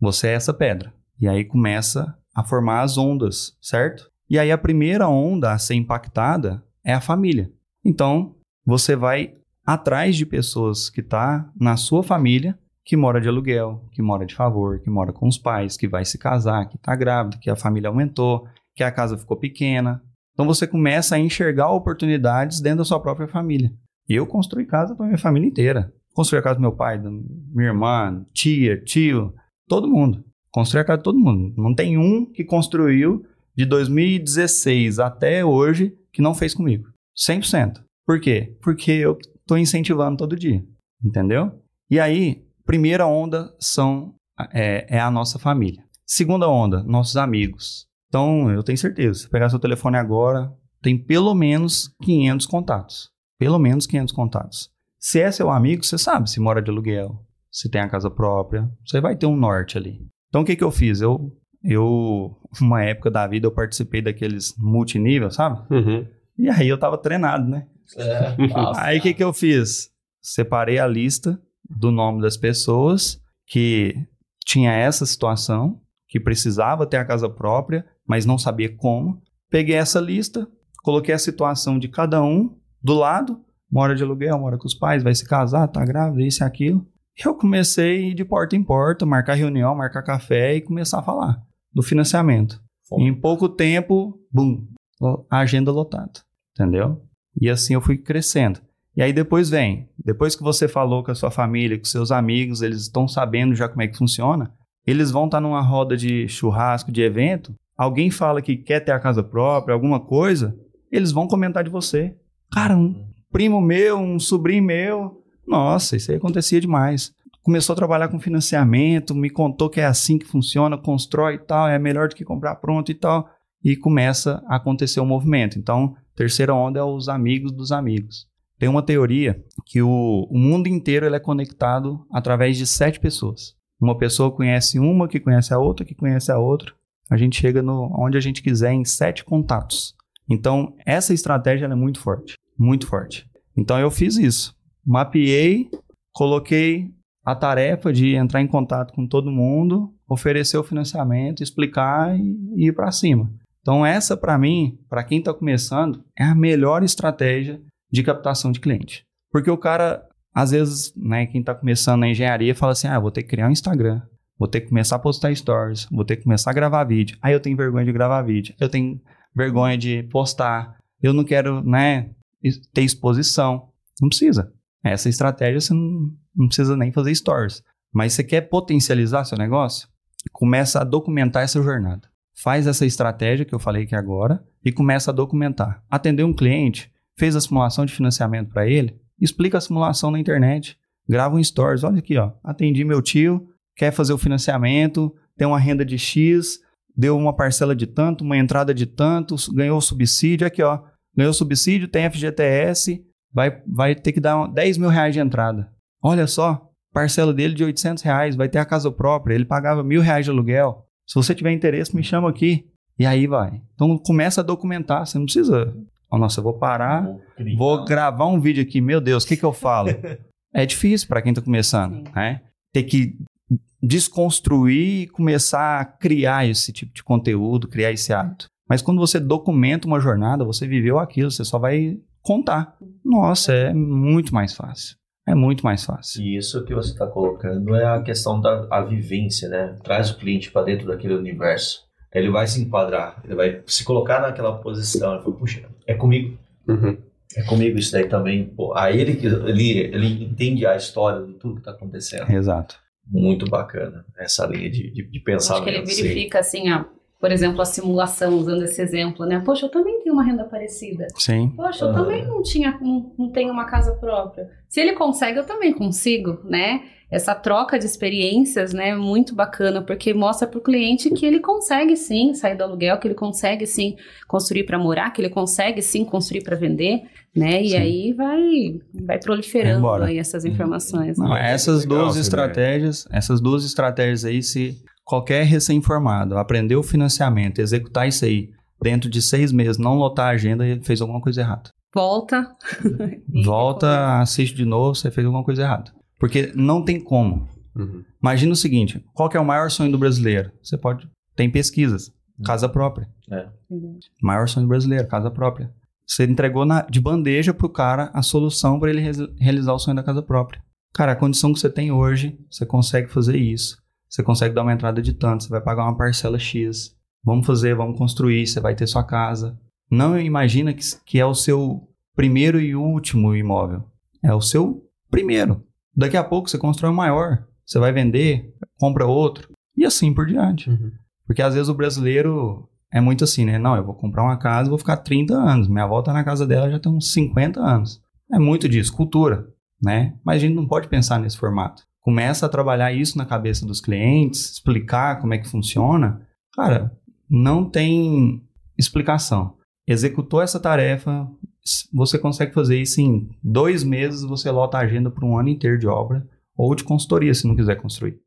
Você é essa pedra. E aí começa a formar as ondas, certo? E aí a primeira onda a ser impactada é a família. Então, você vai atrás de pessoas que tá na sua família, que mora de aluguel, que mora de favor, que mora com os pais, que vai se casar, que tá grávida, que a família aumentou, que a casa ficou pequena. Então você começa a enxergar oportunidades dentro da sua própria família. Eu construí casa para minha família inteira. Construí a casa do meu pai, da minha irmã, tia, tio, todo mundo. Construí a casa de todo mundo. Não tem um que construiu de 2016 até hoje que não fez comigo. 100%. Por quê? Porque eu tô incentivando todo dia. Entendeu? E aí, primeira onda são é, é a nossa família. Segunda onda, nossos amigos. Então, eu tenho certeza, se pegar seu telefone agora, tem pelo menos 500 contatos. Pelo menos 500 contatos. Se é seu amigo, você sabe se mora de aluguel, se tem a casa própria, você vai ter um norte ali. Então, o que que eu fiz? Eu, eu uma época da vida, eu participei daqueles multinível, sabe? Uhum. E aí eu tava treinado, né? É, Aí o que, que eu fiz? Separei a lista do nome das pessoas que tinha essa situação, que precisava ter a casa própria, mas não sabia como. Peguei essa lista, coloquei a situação de cada um do lado, mora de aluguel, mora com os pais, vai se casar, tá grávida, isso e aquilo. Eu comecei a ir de porta em porta, marcar reunião, marcar café e começar a falar do financiamento. Em pouco tempo, bum, a agenda lotada, entendeu? E assim eu fui crescendo. E aí depois vem, depois que você falou com a sua família, com seus amigos, eles estão sabendo já como é que funciona, eles vão estar numa roda de churrasco, de evento, alguém fala que quer ter a casa própria, alguma coisa, eles vão comentar de você. Cara, um primo meu, um sobrinho meu, nossa, isso aí acontecia demais. Começou a trabalhar com financiamento, me contou que é assim que funciona, constrói e tal, é melhor do que comprar pronto e tal. E começa a acontecer o movimento. Então, terceira onda é os amigos dos amigos. Tem uma teoria que o, o mundo inteiro ele é conectado através de sete pessoas. Uma pessoa conhece uma, que conhece a outra, que conhece a outra. A gente chega no, onde a gente quiser em sete contatos. Então, essa estratégia é muito forte. Muito forte. Então, eu fiz isso. Mapeei, coloquei a tarefa de entrar em contato com todo mundo, oferecer o financiamento, explicar e, ir para cima. Então, essa, para mim, para quem está começando, é a melhor estratégia de captação de cliente. Porque o cara, às vezes, né, quem está começando na engenharia, fala assim: ah, vou ter que criar um Instagram, vou ter que começar a postar stories, vou ter que começar a gravar vídeo. Aí eu tenho vergonha de gravar vídeo, eu tenho vergonha de postar, eu não quero, né, ter exposição. Não precisa. Essa estratégia você não, não precisa nem fazer stories. Mas você quer potencializar seu negócio? Começa a documentar essa jornada. Faz essa estratégia que eu falei aqui agora e começa a documentar. Atender um cliente, fez a simulação de financiamento para ele, explica a simulação na internet, grava um stories, olha aqui, ó, atendi meu tio, quer fazer o financiamento, tem uma renda de X, deu uma parcela de tanto, uma entrada de tanto, ganhou subsídio, aqui ó, ganhou subsídio, tem FGTS, vai, vai ter que dar 10 mil reais de entrada. Olha só, parcela dele de 800 reais, vai ter a casa própria, ele pagava mil reais de aluguel. Se você tiver interesse, me chama aqui. E aí vai. Então começa a documentar, você não precisa. Oh, nossa, eu vou parar, vou, vou gravar um vídeo aqui, meu Deus, o que, que eu falo? é difícil para quem está começando, né? Ter que desconstruir e começar a criar esse tipo de conteúdo, criar esse hábito. Mas quando você documenta uma jornada, você viveu aquilo, você só vai contar. Nossa, é muito mais fácil. É muito mais fácil. E isso que você está colocando é a questão da a vivência, né? Traz o cliente para dentro daquele universo. Ele vai se enquadrar, ele vai se colocar naquela posição. Ele fala, puxa, é comigo. Uhum. É comigo isso daí também. Pô, aí ele, ele, ele entende a história de tudo que está acontecendo. Exato. Muito bacana essa linha de, de, de pensamento. Acho que ele verifica assim, a, por exemplo, a simulação, usando esse exemplo, né? Poxa, eu também tenho uma renda parecida. Sim. Poxa, eu uhum. também não tinha, não, não tenho uma casa própria. Se ele consegue, eu também consigo, né? essa troca de experiências, né, muito bacana, porque mostra para o cliente que ele consegue sim sair do aluguel, que ele consegue sim construir para morar, que ele consegue sim construir para vender, né, e sim. aí vai, vai proliferando aí essas informações. Não, né? Essas duas estratégias, essas duas estratégias aí, se qualquer recém-formado aprender o financiamento, executar isso aí dentro de seis meses, não lotar a agenda, ele fez alguma coisa errada. Volta. Volta, assiste de novo, você fez alguma coisa errada. Porque não tem como. Uhum. Imagina o seguinte: qual que é o maior sonho do brasileiro? Você pode. Tem pesquisas. Uhum. Casa própria. É. Maior sonho do brasileiro, casa própria. Você entregou na, de bandeja pro cara a solução para ele realizar o sonho da casa própria. Cara, a condição que você tem hoje, você consegue fazer isso. Você consegue dar uma entrada de tanto, você vai pagar uma parcela X. Vamos fazer, vamos construir, você vai ter sua casa. Não imagina que, que é o seu primeiro e último imóvel. É o seu primeiro. Daqui a pouco você constrói um maior, você vai vender, compra outro, e assim por diante. Uhum. Porque às vezes o brasileiro é muito assim, né? Não, eu vou comprar uma casa, vou ficar 30 anos. Minha avó tá na casa dela já tem uns 50 anos. É muito disso, cultura, né? Mas a gente não pode pensar nesse formato. Começa a trabalhar isso na cabeça dos clientes, explicar como é que funciona. Cara, não tem explicação. Executou essa tarefa, você consegue fazer isso em dois meses, você lota a agenda para um ano inteiro de obra ou de consultoria, se não quiser construir.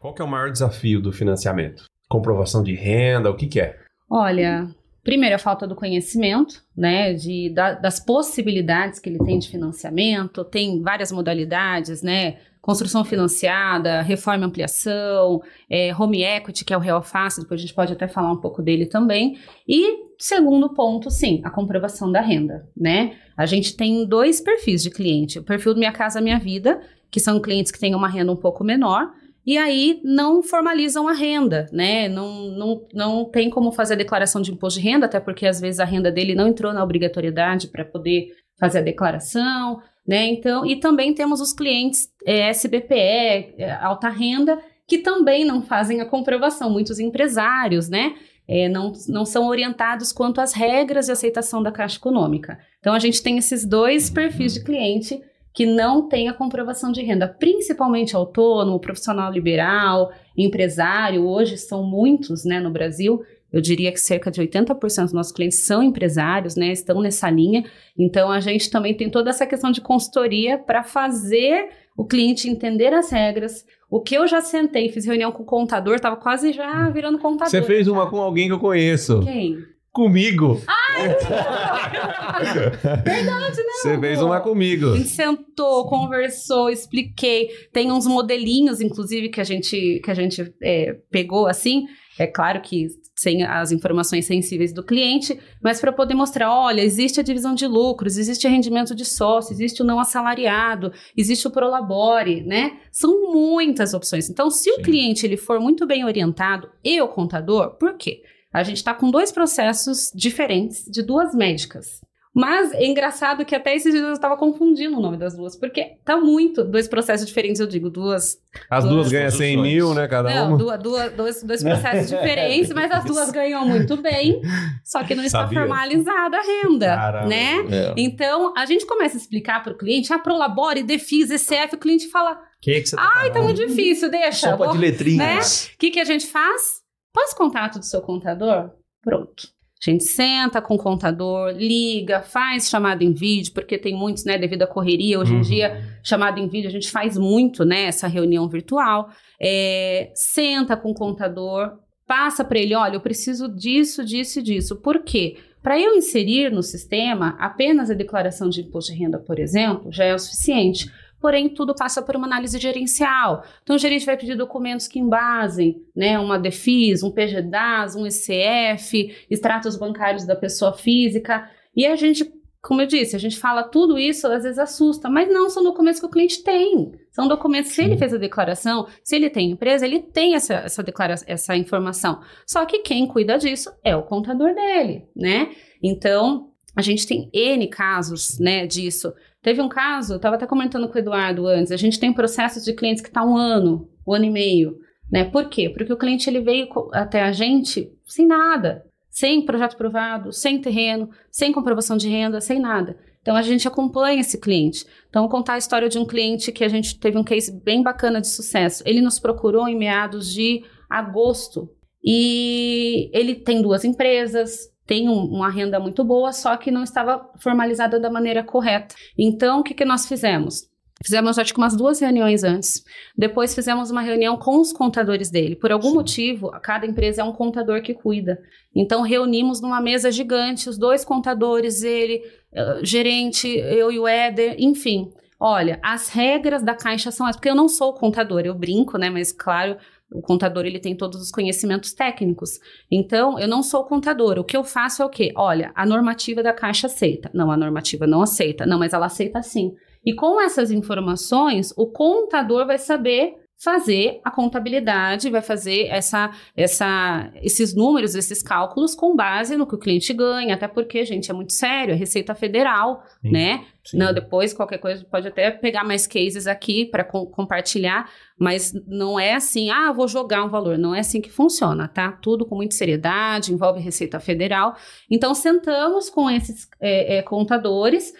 Qual que é o maior desafio do financiamento? Comprovação de renda, o que, que é? Olha, primeiro a falta do conhecimento, né, de, da, das possibilidades que ele tem de financiamento, tem várias modalidades, né, construção financiada, reforma e ampliação, é, home equity, que é o real fácil, depois a gente pode até falar um pouco dele também. E segundo ponto, sim, a comprovação da renda, né? A gente tem dois perfis de cliente, o perfil do Minha Casa Minha Vida, que são clientes que têm uma renda um pouco menor, e aí não formalizam a renda, né? Não, não, não tem como fazer a declaração de imposto de renda, até porque às vezes a renda dele não entrou na obrigatoriedade para poder fazer a declaração, né? Então, e também temos os clientes é, SBPE, é, alta renda, que também não fazem a comprovação, muitos empresários, né? É, não, não são orientados quanto às regras de aceitação da Caixa Econômica. Então, a gente tem esses dois perfis de cliente que não tem a comprovação de renda, principalmente autônomo, profissional liberal, empresário, hoje são muitos né, no Brasil, eu diria que cerca de 80% dos nossos clientes são empresários, né? Estão nessa linha. Então a gente também tem toda essa questão de consultoria para fazer o cliente entender as regras. O que eu já sentei, fiz reunião com o contador, estava quase já virando contador. Você fez uma com alguém que eu conheço. Quem? Comigo. Ai, Verdade, né? Você fez uma comigo. A gente sentou, conversou, expliquei. Tem uns modelinhos, inclusive, que a gente, que a gente é, pegou assim. É claro que sem as informações sensíveis do cliente, mas para poder mostrar, olha, existe a divisão de lucros, existe rendimento de sócio, existe o não assalariado, existe o prolabore, né? São muitas opções. Então, se Sim. o cliente ele for muito bem orientado e o contador, por quê? A gente está com dois processos diferentes de duas médicas. Mas é engraçado que até esses dias eu estava confundindo o nome das duas, porque tá muito dois processos diferentes, eu digo, duas. As duas, ganham 100 mil, né? Cada Não, uma. duas, duas, dois, dois processos diferentes, mas as duas ganham muito bem, só que não está Sabia. formalizada a renda, Caramba. né? É. Então, a gente começa a explicar para o cliente, ah, Prolabore, Defis, ECF, o cliente fala, que que você tá ai, tá muito difícil, deixa. Sopa vou- de letrinhas. O que, que a gente faz? Passa o contato do seu contador? Pronto. A gente senta com o contador, liga, faz chamada em vídeo, porque tem muitos, né, devido à correria, hoje em Uhum. dia, chamada em vídeo, a gente faz muito, né, essa reunião virtual. É, senta com o contador, passa para ele, olha, eu preciso disso, disso e disso. Por quê? Para eu inserir no sistema, apenas a declaração de imposto de renda, por exemplo, já é o suficiente. Porém, tudo passa por uma análise gerencial. Então, o gerente vai pedir documentos que embasem, né, uma DEFIS, um PGDAS, um ECF, extratos bancários da pessoa física. E a gente, como eu disse, a gente fala tudo isso, às vezes assusta, mas não são documentos que o cliente tem. São documentos, se ele fez a declaração, se ele tem empresa, ele tem essa, essa, declara essa informação. Só que quem cuida disso é o contador dele, né? Então, a gente tem N casos, né, disso. Teve um caso, estava até comentando com o Eduardo antes, a gente tem processos de clientes que está um ano, um ano e meio, né? Por quê? Porque o cliente ele veio até a gente sem nada, sem projeto aprovado, sem terreno, sem comprovação de renda, sem nada. Então a gente acompanha esse cliente. Então, contar a história de um cliente que a gente teve um case bem bacana de sucesso. Ele nos procurou em meados de agosto e ele tem duas empresas, tem um- uma renda muito boa, só que não estava formalizada da maneira correta. Então, o que, que nós fizemos? Fizemos, acho que umas duas reuniões antes. Depois fizemos uma reunião com os contadores dele. Por algum motivo, a cada empresa é um contador que cuida. Então, reunimos numa mesa gigante, os dois contadores, ele, eh, gerente, eu e o Éder, enfim. Olha, as regras da Caixa são essas, porque eu não sou contador, eu brinco, né? Mas, claro, o contador ele tem todos os conhecimentos técnicos. Então, eu não sou contador. O que eu faço é o quê? Olha, a normativa da Caixa aceita. Não, a normativa não aceita. Não, mas ela aceita sim. E com essas informações, o contador vai saber fazer a contabilidade, vai fazer essa, essa, esses números, esses cálculos com base no que o cliente ganha, até porque, gente, é muito sério, é Receita Federal, Sim. né? Sim. Não, depois, qualquer coisa, pode até pegar mais cases aqui para compartilhar, mas não é assim, ah, vou jogar um valor. Não é assim que funciona, tá? Tudo com muita seriedade, envolve Receita Federal. Então, sentamos com esses é, é, contadores.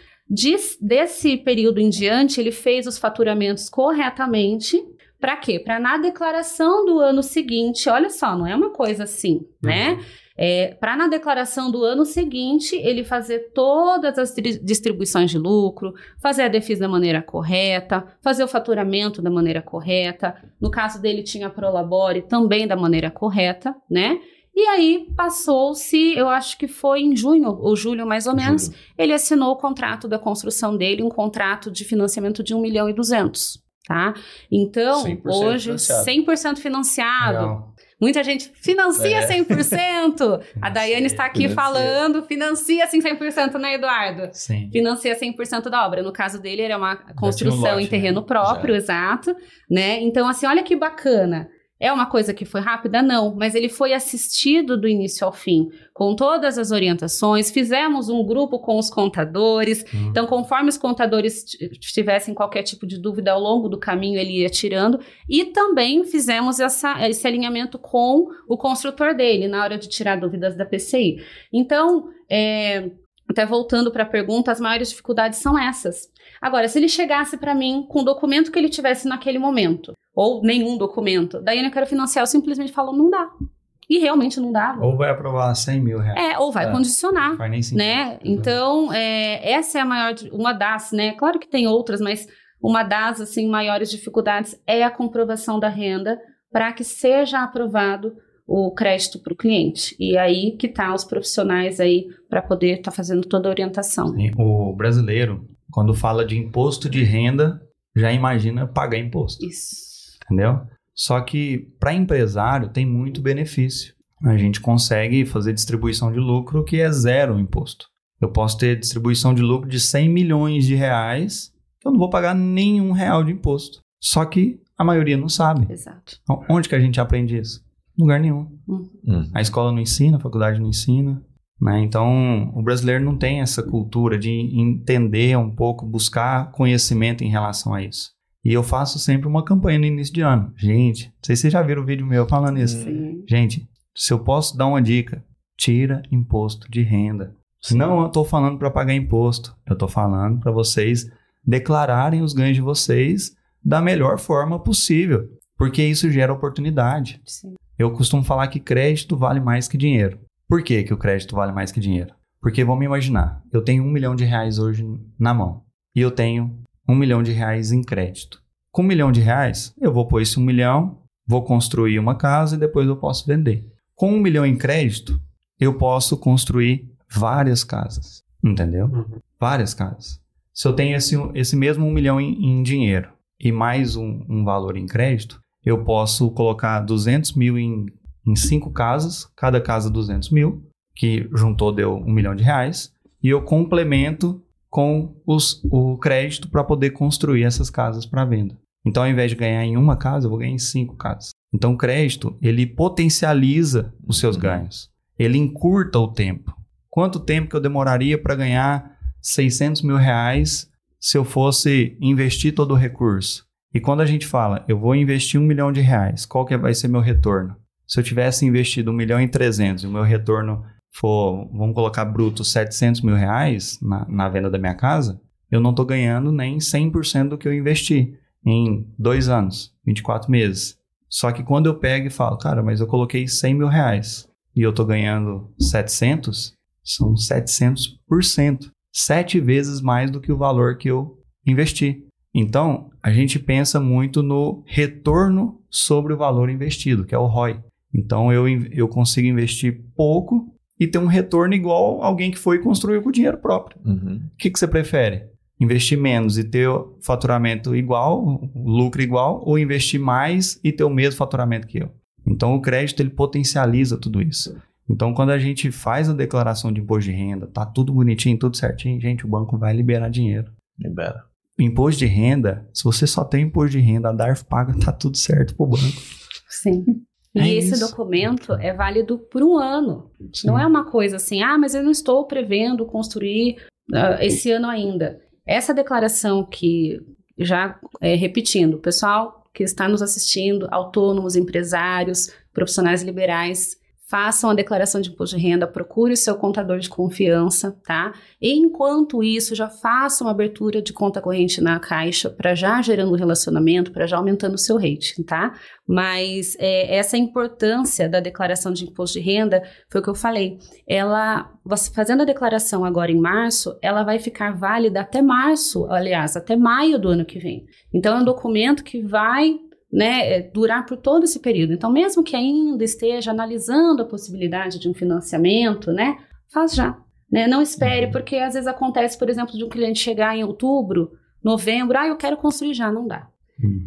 Desse período em diante, ele fez os faturamentos corretamente. Para quê? Para na declaração do ano seguinte, olha só, não é uma coisa assim, né? É, para na declaração do ano seguinte ele fazer todas as tri- distribuições de lucro, fazer a defesa da maneira correta, fazer o faturamento da maneira correta. No caso dele tinha a Prolabore também da maneira correta, né? E aí passou-se, eu acho que foi em junho ou julho mais ou menos, Júlio. ele assinou o contrato da construção dele, um contrato de financiamento de 1 milhão e 200, tá? Então, 100% hoje, financiado. 100% financiado. Legal. Muita gente financia É. 100%. A Daiane está aqui Financia. falando, financia assim 100%, né, Eduardo? Sim. Financia 100% da obra. No caso dele, era uma tinha um construção lote, em terreno né? próprio, exato, né? Então, assim, olha que bacana. É uma coisa que foi rápida? Não, mas ele foi assistido do início ao fim, com todas as orientações. Fizemos um grupo com os contadores. Hum. Então, conforme os contadores tivessem qualquer tipo de dúvida ao longo do caminho, ele ia tirando. E também fizemos essa- esse alinhamento com o construtor dele, na hora de tirar dúvidas da PCI. Então, é, até voltando para a pergunta, as maiores dificuldades são essas. Agora, se ele chegasse para mim com o documento que ele tivesse naquele momento, ou nenhum documento, daí eu quero financiar, eu simplesmente falo, não dá. E realmente não dava. Ou vai aprovar 100 mil reais. É, ou vai É. condicionar Não faz nem sentido. né? Então, é, essa é a maior, uma das, né? Claro que tem outras, mas uma das assim maiores dificuldades é a comprovação da renda para que seja aprovado o crédito para o cliente. E aí que tá os profissionais aí para poder estar fazendo toda a orientação. Sim, O brasileiro, quando fala de imposto de renda, já imagina pagar imposto, Isso. Entendeu? Só que para empresário tem muito benefício. A gente consegue fazer distribuição de lucro que é zero imposto. Eu posso ter distribuição de lucro de 100 milhões de reais, que eu não vou pagar nenhum real de imposto. Só que a maioria não sabe. Exato. Então, Onde que a gente aprende isso? Em lugar nenhum. Hum. A escola não ensina, a faculdade não ensina. Né? Então, o brasileiro não tem essa cultura de entender um pouco, buscar conhecimento em relação a isso. E eu faço sempre uma campanha no início de ano. Gente, não sei se vocês já viram o vídeo meu falando isso. Sim. Gente, se eu posso dar uma dica, tira imposto de renda. Não eu estou falando para pagar imposto, eu estou falando para vocês declararem os ganhos de vocês da melhor forma possível, porque isso gera oportunidade. Sim. Eu costumo falar que crédito vale mais que dinheiro. Por que, que o crédito vale mais que dinheiro? Porque vamos imaginar, eu tenho um milhão de reais hoje na mão e eu tenho um milhão de reais em crédito. Com um milhão de reais, eu vou pôr esse um milhão, vou construir uma casa e depois eu posso vender. Com um milhão em crédito, eu posso construir várias casas, entendeu? Uhum. Várias casas. Se eu tenho esse, esse mesmo um milhão em, em dinheiro e mais um, um valor em crédito, eu posso colocar 200 mil em, em cinco casas, cada casa 200 mil, que juntou deu um milhão de reais, e eu complemento com os, o crédito para poder construir essas casas para venda. Então, ao invés de ganhar em uma casa, eu vou ganhar em cinco casas. Então, o crédito, ele potencializa os seus ganhos. Ele encurta o tempo. Quanto tempo que eu demoraria para ganhar 600 mil reais se eu fosse investir todo o recurso? E quando a gente fala, eu vou investir um milhão de reais, qual que vai ser meu retorno? Se eu tivesse investido um milhão e trezentos e o meu retorno for, vamos colocar bruto, 700 mil reais na, na venda da minha casa, eu não estou ganhando nem 100% do que eu investi em dois anos, 24 meses. Só que quando eu pego e falo, cara, mas eu coloquei 100 mil reais e eu estou ganhando 700, são 700%. Sete vezes mais do que o valor que eu investi. Então, a gente pensa muito no retorno sobre o valor investido, que é o ROI. Então, eu, eu consigo investir pouco e ter um retorno igual alguém que foi e construiu com dinheiro próprio. Uhum. O que, que você prefere? Investir menos e ter o faturamento igual, lucro igual, ou investir mais e ter o mesmo faturamento que eu? Então, o crédito ele potencializa tudo isso. Então, quando a gente faz a declaração de imposto de renda, tá tudo bonitinho, tudo certinho, gente, o banco vai liberar dinheiro. Libera. Imposto de renda, se você só tem imposto de renda, a DARF paga, tá tudo certo pro banco. Sim. E É esse isso. documento é válido por um ano. Não é uma coisa assim, ah, mas eu não estou prevendo construir ah, esse ano ainda. Essa declaração que, já é, repetindo, pessoal que está nos assistindo, autônomos, empresários, profissionais liberais, façam a declaração de imposto de renda, procure o seu contador de confiança, tá? E enquanto isso, já faça uma abertura de conta corrente na Caixa para já gerando um relacionamento, para já aumentando o seu rating, tá? Mas é, essa importância da declaração de imposto de renda foi o que eu falei. Ela, fazendo a declaração agora em março, ela vai ficar válida até março, aliás, até maio do ano que vem. Então é um documento que vai né, é, durar por todo esse período. Então, mesmo que ainda esteja analisando a possibilidade de um financiamento, né, faz já. Né? Não espere, porque às vezes acontece, por exemplo, de um cliente chegar em outubro, novembro, ah, eu quero construir já, não dá.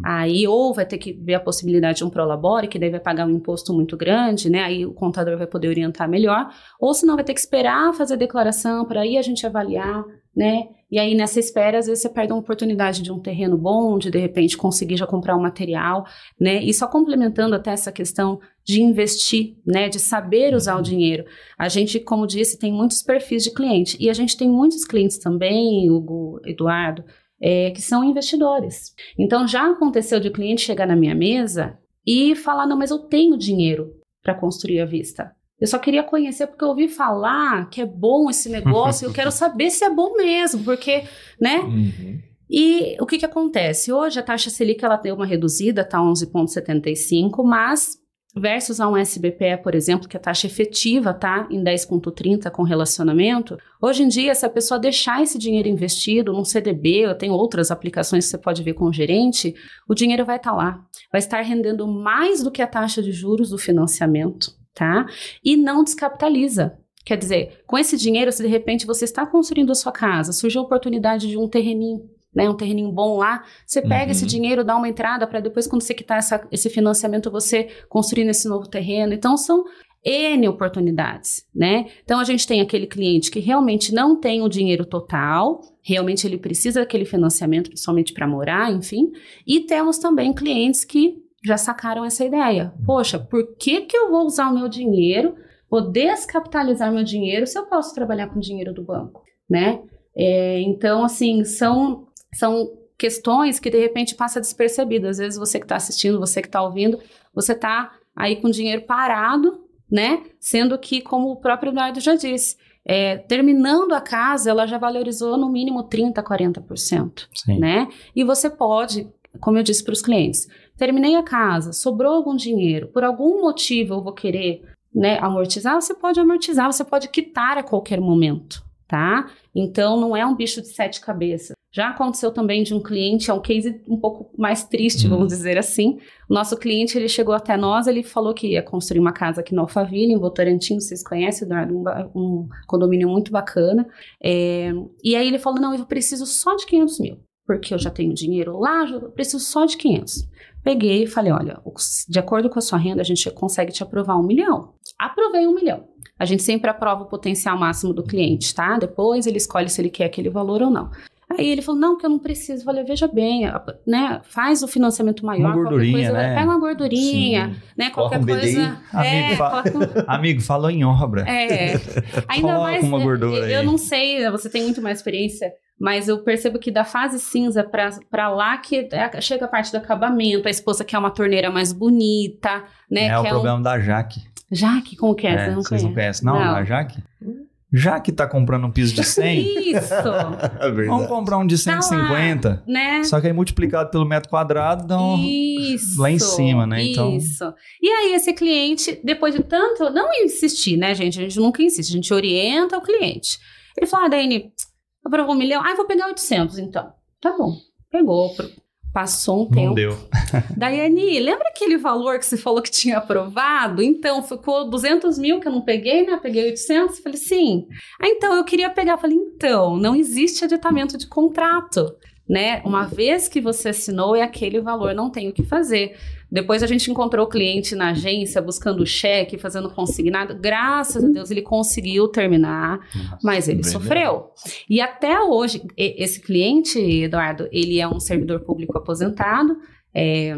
Aí ou vai ter que ver a possibilidade de um prolabore, que daí vai pagar um imposto muito grande, né? Aí o contador vai poder orientar melhor, ou senão vai ter que esperar fazer a declaração para aí a gente avaliar, né? E aí nessa espera, às vezes você perde uma oportunidade de um terreno bom, de de repente conseguir já comprar um material, né? E só complementando até essa questão de investir, né? De saber usar o dinheiro. A gente, como disse, tem muitos perfis de cliente e a gente tem muitos clientes também, Hugo, Eduardo, é, que são investidores. Então já aconteceu de o cliente chegar na minha mesa e falar: não, mas eu tenho dinheiro para construir a vista. Eu só queria conhecer porque eu ouvi falar que é bom esse negócio eu quero saber se é bom mesmo, porque, né? Uhum. E o que, que acontece? Hoje a taxa Selic ela deu uma reduzida, está 11,75, mas versus a um SBPE, por exemplo, que a taxa efetiva está em 10,30 com relacionamento, hoje em dia, se a pessoa deixar esse dinheiro investido num CDB, ou tem outras aplicações que você pode ver com o gerente, o dinheiro vai estar lá. Vai estar rendendo mais do que a taxa de juros do financiamento, tá? E não descapitaliza. Quer dizer, com esse dinheiro, se de repente você está construindo a sua casa, surgiu a oportunidade de um terreninho, né, um terreninho bom lá, você pega Uhum. esse dinheiro, dá uma entrada para depois, quando você quitar essa- esse financiamento, você construir nesse novo terreno. Então, são N oportunidades, né? Então, a gente tem aquele cliente que realmente não tem o dinheiro total, realmente ele precisa daquele financiamento, principalmente para morar, enfim. E temos também clientes que já sacaram essa ideia. Poxa, por que, que eu vou usar o meu dinheiro vou descapitalizar meu dinheiro se eu posso trabalhar com dinheiro do banco, né? É, então, assim, são, são questões que de repente passa despercebido. Às vezes você que está assistindo, você que está ouvindo, você está aí com dinheiro parado, né? Sendo que, como o próprio Eduardo já disse, é, terminando a casa, ela já valorizou no mínimo 30%, 40%. Sim. Né? E você pode, como eu disse para os clientes, terminei a casa, sobrou algum dinheiro, por algum motivo eu vou querer né, amortizar, você pode amortizar, você pode quitar a qualquer momento, tá? Então não é um bicho de sete cabeças. Já aconteceu também de um cliente, é um case um pouco mais triste, vamos uhum. dizer assim. O nosso cliente, ele chegou até nós, ele falou que ia construir uma casa aqui no Alphaville, em Votorantim, vocês conhecem, um, um condomínio muito bacana. É, e aí ele falou, não, eu preciso só de 500 mil, porque eu já tenho dinheiro lá, eu preciso só de 500. Peguei e falei, olha, de acordo com a sua renda, a gente consegue te aprovar um milhão. Aprovei um milhão. A gente sempre aprova o potencial máximo do cliente, tá? Depois ele escolhe se ele quer aquele valor ou não. Aí ele falou, não, que eu não preciso. Eu falei, veja bem, né, faz o financiamento maior, uma gordurinha, coisa, né? pega uma gordurinha, Sim. né, qualquer um coisa. É, amigo, fa amigo, falou em obra. É, ainda Coloca mais, uma gordura eu, eu aí. não sei, você tem muito mais experiência, mas eu percebo que da fase cinza para lá que é, chega a parte do acabamento, a esposa quer uma torneira mais bonita, né? É o problema um... da Jaque. Jaque, como que é? é não vocês não conhecem? Não, não. a Jaque? Já que tá comprando um piso de 100, Isso! É vamos comprar um de 150, lá, né? só que aí multiplicado pelo metro quadrado dá um... Isso, lá em cima, né? Então... Isso. E aí esse cliente, depois de tanto, não insistir, né, gente? A gente nunca insiste, a gente orienta o cliente. Ele falou, ah, Dani, aprovou um milhão, ah, vou pegar 800 então. Tá bom, pegou, Passou um tempo. Não deu. Daiane, lembra aquele valor que você falou que tinha aprovado? Então, ficou 200 mil que eu não peguei, né? Peguei 800. Falei, sim. Ah, então, eu queria pegar. Falei, então, não existe aditamento de contrato, né? Uma vez que você assinou, é aquele valor, não tem o que fazer. Depois a gente encontrou o cliente na agência buscando cheque, fazendo consignado. Graças a Deus ele conseguiu terminar, Nossa, mas ele sofreu. E até hoje, esse cliente, Eduardo, ele é um servidor público aposentado. É,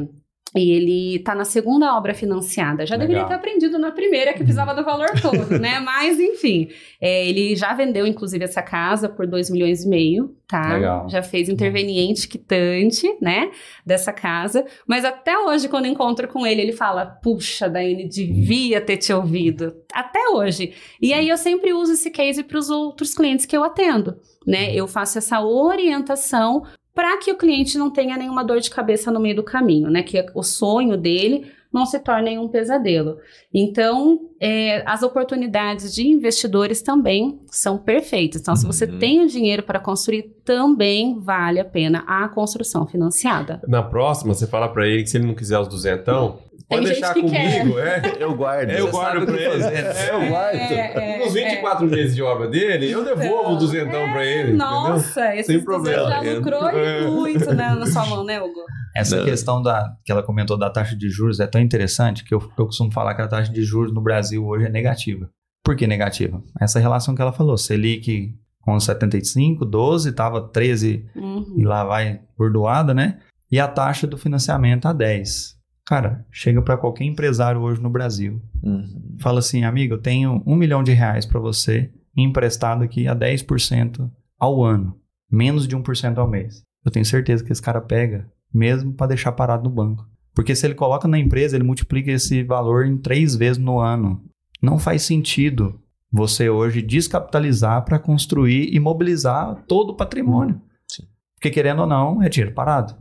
e ele está na segunda obra financiada. Já Legal. deveria ter aprendido na primeira, que precisava do valor todo, né? Mas, enfim, é, ele já vendeu, inclusive, essa casa por 2 milhões e meio, tá? Legal. Já fez interveniente quitante, né? Dessa casa. Mas até hoje, quando encontro com ele, ele fala: Puxa, Daiane, devia ter te ouvido. Até hoje. E aí eu sempre uso esse case para os outros clientes que eu atendo, né? Eu faço essa orientação para que o cliente não tenha nenhuma dor de cabeça no meio do caminho, né? Que o sonho dele não se torne um pesadelo. Então, é, as oportunidades de investidores também são perfeitas. Então, uhum. se você uhum. tem o dinheiro para construir, também vale a pena a construção financiada. Na próxima, você fala para ele que se ele não quiser os duzentão, Pode Tem deixar comigo, é. Eu guardo. É, eu guardo pra ele. É, eu guardo. É, é, Nos 24 é. meses de obra dele, eu devolvo então, o duzentão é, pra ele. Nossa, esse Sem problema. já lucrou é. muito né, na sua mão, né, Hugo? Essa Não. questão da, que ela comentou da taxa de juros é tão interessante que eu, eu costumo falar que a taxa de juros no Brasil hoje é negativa. Por que negativa? Essa relação que ela falou, Selic com 75, 12, estava 13 uhum. e lá vai bordoada, né? E a taxa do financiamento a 10. Cara, chega para qualquer empresário hoje no Brasil. Uhum. Fala assim, amigo, eu tenho um milhão de reais para você emprestado aqui a 10% ao ano. Menos de 1% ao mês. Eu tenho certeza que esse cara pega, mesmo para deixar parado no banco. Porque se ele coloca na empresa, ele multiplica esse valor em três vezes no ano. Não faz sentido você hoje descapitalizar para construir e mobilizar todo o patrimônio. Sim. Porque querendo ou não, é dinheiro parado.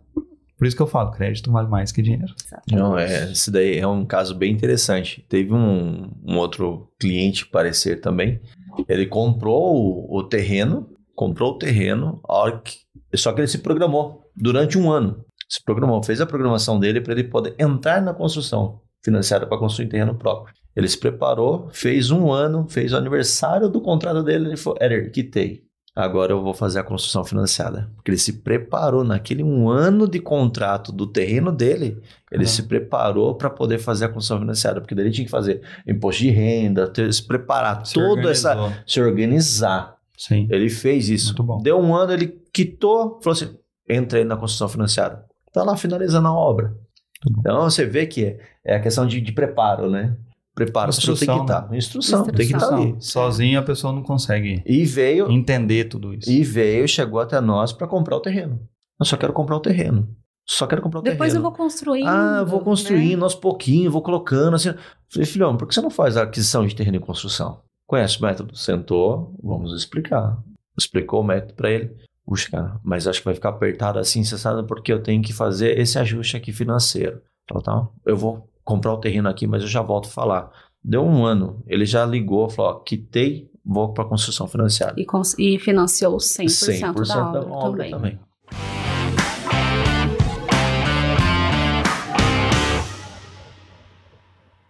Por isso que eu falo, crédito vale mais que dinheiro. Não, é, esse daí é um caso bem interessante. Teve um, um outro cliente parecer também. Ele comprou o, o terreno, comprou o terreno, que, só que ele se programou durante um ano. Se programou, fez a programação dele para ele poder entrar na construção financiada para construir terreno próprio. Ele se preparou, fez um ano, fez o aniversário do contrato dele, ele falou, Eder, quitei agora eu vou fazer a construção financiada. Porque ele se preparou naquele um ano de contrato do terreno dele, ele uhum. se preparou para poder fazer a construção financiada, porque daí ele tinha que fazer imposto de renda, ter, se preparar, se toda essa se organizar. Sim. Ele fez isso. Deu um ano, ele quitou, falou assim: entrei na construção financiada. Tá lá finalizando a obra. Então você vê que é, é a questão de, de preparo, né? Preparo, a pessoa tem que Instrução, estar. Instrução, tem que estar Instrução. ali. Sozinho a pessoa não consegue E veio, entender tudo isso. e veio, chegou até nós para comprar o terreno. Eu só quero comprar o terreno. Só quero comprar o Depois eu terreno. vou construindo. Ah, eu vou né? construindo aos pouquinhos, vou colocando assim. Falei, filhão, por que você não faz a aquisição de terreno em construção? Conhece o método? Sentou, vamos explicar. Explicou o método para ele. Puxa, cara, mas acho que vai ficar apertado assim, você sabe, porque eu tenho que fazer esse ajuste aqui financeiro. Tal, tal. Eu vou comprar o terreno aqui, mas eu já volto a falar. Deu um ano, ele já ligou, falou, ó, quitei, vou para construção financiada. E, cons- e financiou 100%, 100% da obra, também.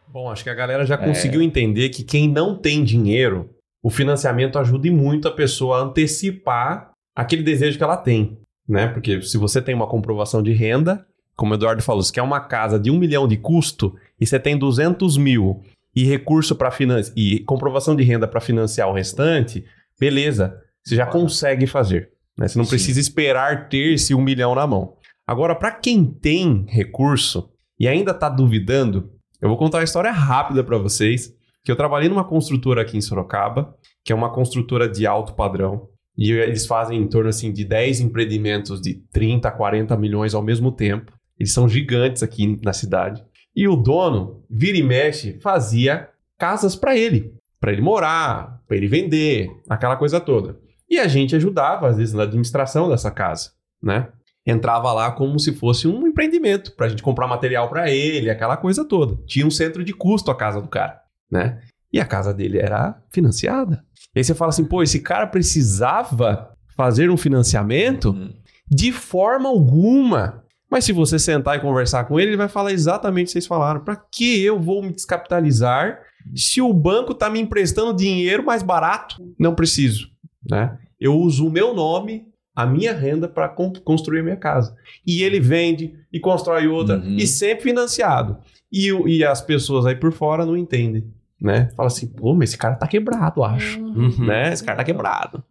Bom, acho que a galera já conseguiu entender que quem não tem dinheiro, o financiamento ajuda muito a pessoa a antecipar aquele desejo que ela tem, né? Porque se você tem uma comprovação de renda, como o Eduardo falou, se quer uma casa de um milhão de custo e você tem 200 mil e recurso para financiar e comprovação de renda para financiar o restante, beleza, você já consegue fazer. Né? Você não Sim. precisa esperar ter esse um milhão na mão. Agora, para quem tem recurso e ainda está duvidando, eu vou contar uma história rápida para vocês. Que eu trabalhei numa construtora aqui em Sorocaba, que é uma construtora de alto padrão. E eles fazem em torno assim, de 10 empreendimentos de 30, 40 milhões ao mesmo tempo. Eles são gigantes aqui na cidade. E o dono, vira e mexe, fazia casas para ele. Para ele morar, para ele vender, aquela coisa toda. E a gente ajudava, às vezes, na administração dessa casa, né? Entrava lá como se fosse um empreendimento, para a gente comprar material para ele, aquela coisa toda. Tinha um centro de custo a casa do cara, né? E a casa dele era financiada. E aí você fala assim, pô, esse cara precisava fazer um financiamento? Uhum. De forma alguma. Mas se você sentar e conversar com ele, ele vai falar exatamente o que vocês falaram. Para que eu vou me descapitalizar se o banco está me emprestando dinheiro mais barato? Não preciso, né? Eu uso o meu nome, a minha renda para construir a minha casa. E ele vende e constrói outra Uhum. e sempre financiado. E, e as pessoas aí por fora não entendem, né? Fala assim, pô, mas esse cara tá quebrado, acho. Uhum. Né? Esse cara tá quebrado.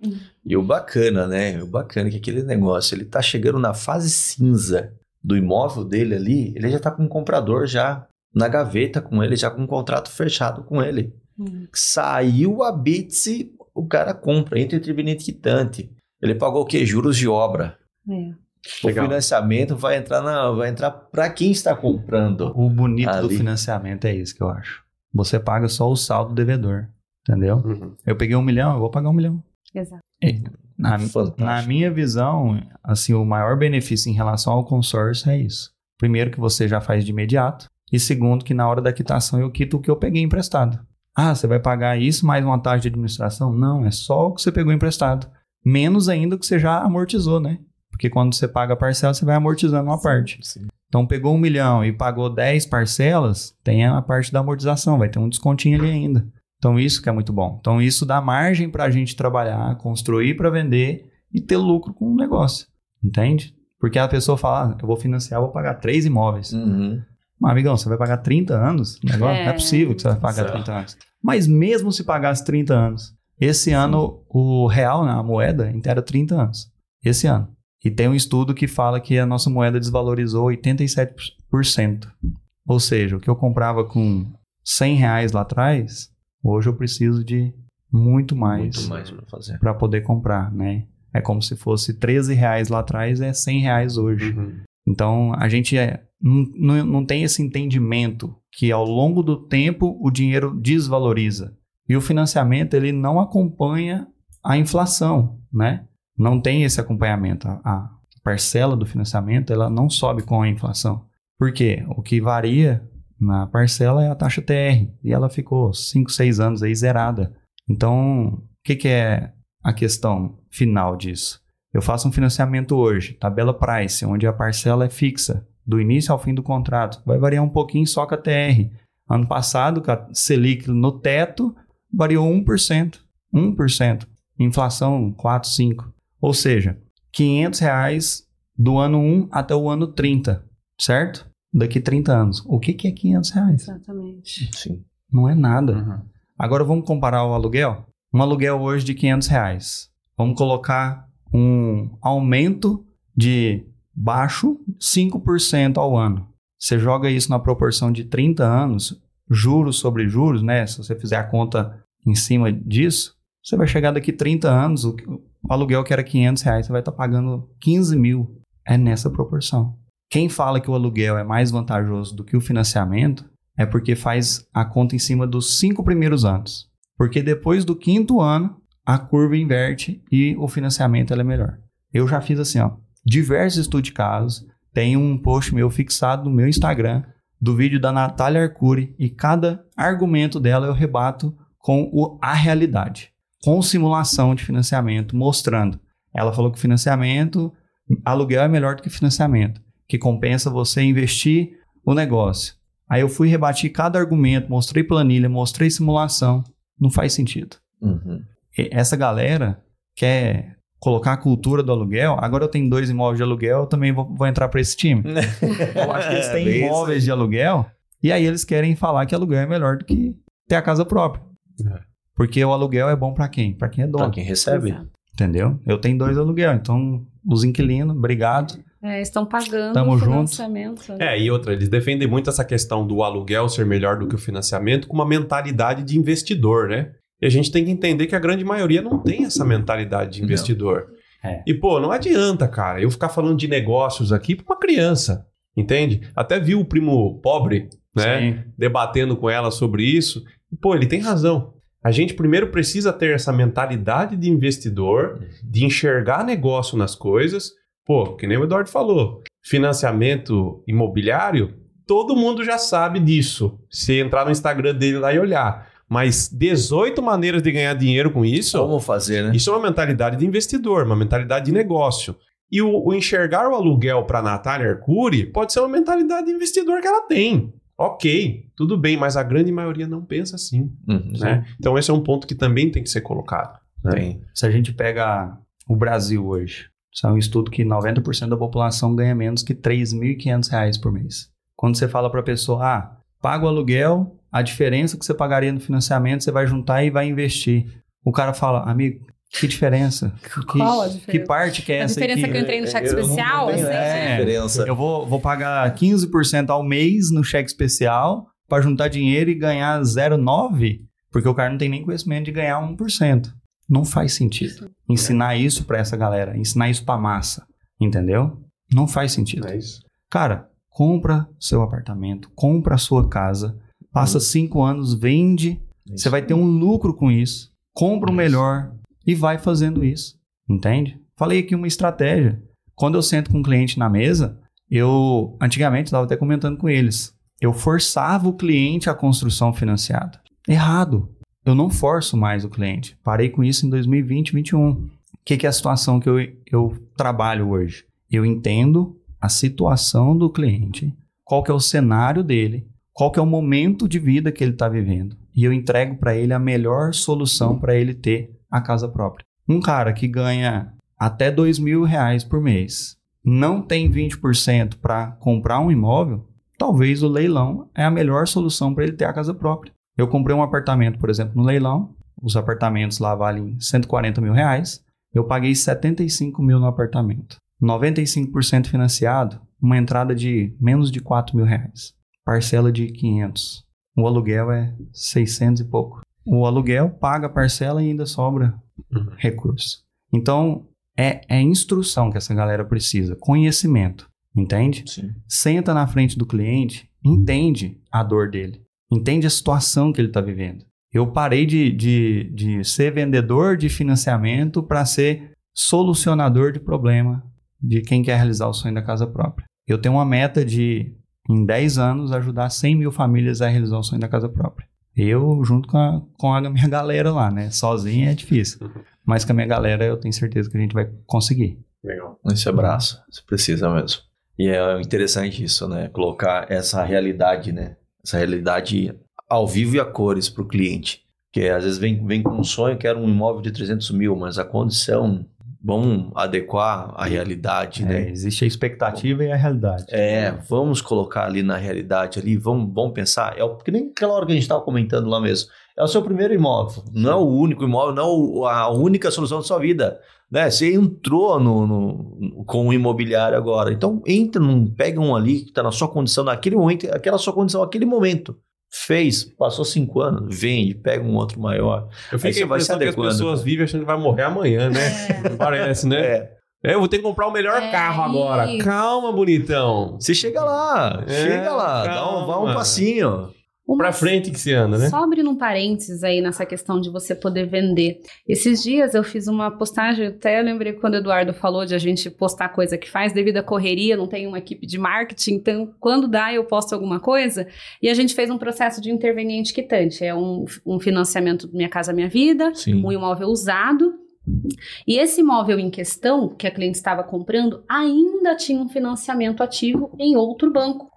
E o bacana, né? O bacana é que aquele negócio, ele tá chegando na fase cinza do imóvel dele ali, ele já tá com um comprador já na gaveta com ele, já com um contrato fechado com ele. Uhum. Saiu a Bitse, o cara compra, entra interveniente quitante. Ele pagou o quê? Juros de obra. É. O Legal. financiamento vai entrar na, vai entrar para quem está comprando. O bonito do Ali. financiamento é isso que eu acho. Você paga só o saldo do devedor. Entendeu? Uhum. Eu peguei um milhão, eu vou pagar um milhão. Exato. Na, na minha visão, assim, o maior benefício em relação ao consórcio é isso. Primeiro, que você já faz de imediato. E segundo, que na hora da quitação eu quito o que eu peguei emprestado. Ah, você vai pagar isso mais uma taxa de administração? Não, é só o que você pegou emprestado. Menos ainda o que você já amortizou, né? Porque quando você paga a parcela, você vai amortizando uma parte. Sim. Então, pegou um milhão e pagou 10 parcelas, tem a parte da amortização, vai ter um descontinho ali ainda. Então, isso que é muito bom. Então, isso dá margem para a gente trabalhar, construir para vender e ter lucro com o negócio. Entende? Porque a pessoa fala, ah, eu vou financiar, eu vou pagar três imóveis. Uhum. Mas, amigão, você vai pagar 30 anos? Negócio? Não é É. possível que você vai pagar Certo. 30 anos. Mas mesmo se pagasse 30 anos, esse ano o real, né, a moeda, inteira 30 anos. Esse ano. E tem um estudo que fala que a nossa moeda desvalorizou 87%. Ou seja, o que eu comprava com 100 reais lá atrás, hoje eu preciso de muito mais mais para poder comprar, né? É como se fosse 13 reais lá atrás, é 100 reais hoje. Uhum. Então, a gente é, não, não, não tem esse entendimento que ao longo do tempo o dinheiro desvaloriza. E o financiamento, ele não acompanha a inflação, né? Não tem esse acompanhamento. A, a parcela do financiamento, ela não sobe com a inflação. Por quê? O que varia na parcela é a taxa TR. E ela ficou 5, 6 anos aí zerada. Então, o que, que é a questão final disso? Eu faço um financiamento hoje, tabela price, onde a parcela é fixa, do início ao fim do contrato. Vai variar um pouquinho só com a TR. Ano passado, com a Selic no teto, variou 1%. 1%. Inflação 4, 5. Ou seja, 500 reais do ano 1 até o ano 30, certo? Daqui 30 anos. O que, que é 500 reais? Exatamente. Sim. Não é nada. Uhum. Agora vamos comparar o aluguel? Um aluguel hoje de 500 reais. Vamos colocar um aumento de baixo 5% ao ano. Você joga isso na proporção de 30 anos, juros sobre juros, né? Se você fizer a conta em cima disso, você vai chegar daqui 30 anos, o, o aluguel que era 500 reais, você vai estar pagando 15 mil. É nessa proporção. Quem fala que o aluguel é mais vantajoso do que o financiamento é porque faz a conta em cima dos cinco primeiros anos. Porque depois do quinto ano, a curva inverte e o financiamento é melhor. Eu já fiz assim, ó, diversos estudos de casos, tem um post meu fixado no meu Instagram do vídeo da Natália Arcuri e cada argumento dela eu rebato com o, a realidade, com simulação de financiamento, mostrando. Ela falou que financiamento, aluguel é melhor do que financiamento, que compensa você investir o negócio. Aí eu fui rebatir cada argumento, mostrei planilha, mostrei simulação. Não faz sentido. Uhum. Essa galera quer colocar a cultura do aluguel. Agora eu tenho dois imóveis de aluguel, eu também vou, vou entrar para esse time. eu acho que eles têm Bem imóveis de aluguel e aí eles querem falar que aluguel é melhor do que ter a casa própria. É. Porque o aluguel é bom para quem? Para quem é Pra dono, quem recebe. Entendeu? Eu tenho dois aluguel, então os inquilinos, obrigado. É, estão pagando Tamo o junto. financiamento. né? É, e outra, eles defendem muito essa questão do aluguel ser melhor do que o financiamento com uma mentalidade de investidor, né? E a gente tem que entender que a grande maioria não tem essa mentalidade de investidor. É. E, pô, não adianta, cara, eu ficar falando de negócios aqui pra uma criança, entende? Até vi o primo pobre, né? Sim. debatendo com ela sobre isso. E, pô, ele tem razão. A gente primeiro precisa ter essa mentalidade de investidor, de enxergar negócio nas coisas. Pô, que nem o Eduardo falou, financiamento imobiliário, todo mundo já sabe disso. Se entrar no Instagram dele lá e olhar. Mas 18 maneiras de ganhar dinheiro com isso, Como fazer, né? isso é uma mentalidade de investidor, uma mentalidade de negócio. E o, o enxergar o aluguel para Natália Arcuri pode ser uma mentalidade de investidor que ela tem. Ok, tudo bem, mas a grande maioria não pensa assim. Uhum. Né? Então, esse é um ponto que também tem que ser colocado. né? Tem. Se a gente pega o Brasil hoje, isso é um estudo que 90% da população ganha menos que 3.500 reais por mês. Quando você fala para a pessoa, ah, paga o aluguel, a diferença que você pagaria no financiamento, você vai juntar e vai investir. O cara fala, amigo, que diferença? Que, Qual a diferença? Que parte que é A essa diferença aqui? é que eu entrei no cheque Eu não- especial, não tenho assim, é. diferença. Eu vou, vou pagar 15% ao mês no cheque especial para juntar dinheiro e ganhar 0,9%, porque o cara não tem nem conhecimento de ganhar 1%. Não faz sentido. Ensinar isso para essa galera, ensinar isso para massa, entendeu? Não faz sentido. É isso. Cara, compra seu apartamento, compra a sua casa, passa cinco anos, vende, você vai ter um lucro com isso, compra o Isso. melhor e vai fazendo isso, entende? Falei aqui uma estratégia. Quando eu sento com um cliente na mesa, eu antigamente estava até comentando com eles, eu forçava o cliente à construção financiada. Errado. Eu não forço mais o cliente. Parei com isso em 2020, 2021. O que, que é a situação que eu, eu trabalho hoje? Eu entendo a situação do cliente, qual que é o cenário dele, qual que é o momento de vida que ele está vivendo. E eu entrego para ele a melhor solução para ele ter a casa própria. Um cara que ganha até dois mil reais por mês, não tem 20% para comprar um imóvel, talvez o leilão é a melhor solução para ele ter a casa própria. Eu comprei um apartamento, por exemplo, no leilão, os apartamentos lá valem 140 mil reais, eu paguei 75 mil no apartamento. 95% financiado, uma entrada de menos de 4 mil reais. Parcela de 500. O aluguel é 600 e pouco. O aluguel paga a parcela e ainda sobra Uhum. recurso. Então, é, é instrução que essa galera precisa, conhecimento, entende? Sim. Senta na frente do cliente, entende a dor dele, entende a situação que ele está vivendo. Eu parei de, de, de ser vendedor de financiamento para ser solucionador de problema de quem quer realizar o sonho da casa própria. Eu tenho uma meta de, em 10 anos, ajudar 100 mil famílias a realizar o sonho da casa própria. Eu, junto com a, com a minha galera lá, né? Sozinho é difícil. Mas com a minha galera, eu tenho certeza que a gente vai conseguir. Legal. Esse abraço, você precisa mesmo. E é interessante isso, né? Colocar essa realidade, né? Essa realidade ao vivo e a cores para o cliente. Que às vezes vem, vem com um sonho, quero um imóvel de 300 mil, mas a condição, vamos adequar a realidade, É, né? existe a expectativa e a realidade. É, vamos colocar ali na realidade ali, vamos, vamos pensar. É o, que nem aquela hora que a gente estava comentando lá mesmo. É o seu primeiro imóvel, não é o único imóvel, não é a única solução da sua vida. Né? Você entrou no, no- com o imobiliário agora. Então, entra num, pega um ali que está na sua condição, naquele momento, aquela sua condição, naquele momento. Fez, passou cinco anos, vende, pega um outro maior. Eu fico a impressão que as pessoas vivem achando que vai morrer amanhã, né? Parece, né? É. É, eu vou ter que comprar o melhor É carro agora. Calma, bonitão. Você chega lá, É, chega lá, dá um, vai um passinho. Uma Pra frente que se anda, né? Só abrindo um parênteses aí nessa questão de você poder vender. Esses dias eu fiz uma postagem, até lembrei quando o Eduardo falou de a gente postar coisa que faz devido à correria, não tem uma equipe de marketing, então quando dá eu posto alguma coisa. E a gente fez um processo de interveniente quitante, é um, um financiamento do Minha Casa Minha Vida, Sim. um imóvel usado. E esse imóvel em questão, que a cliente estava comprando, ainda tinha um financiamento ativo em outro banco.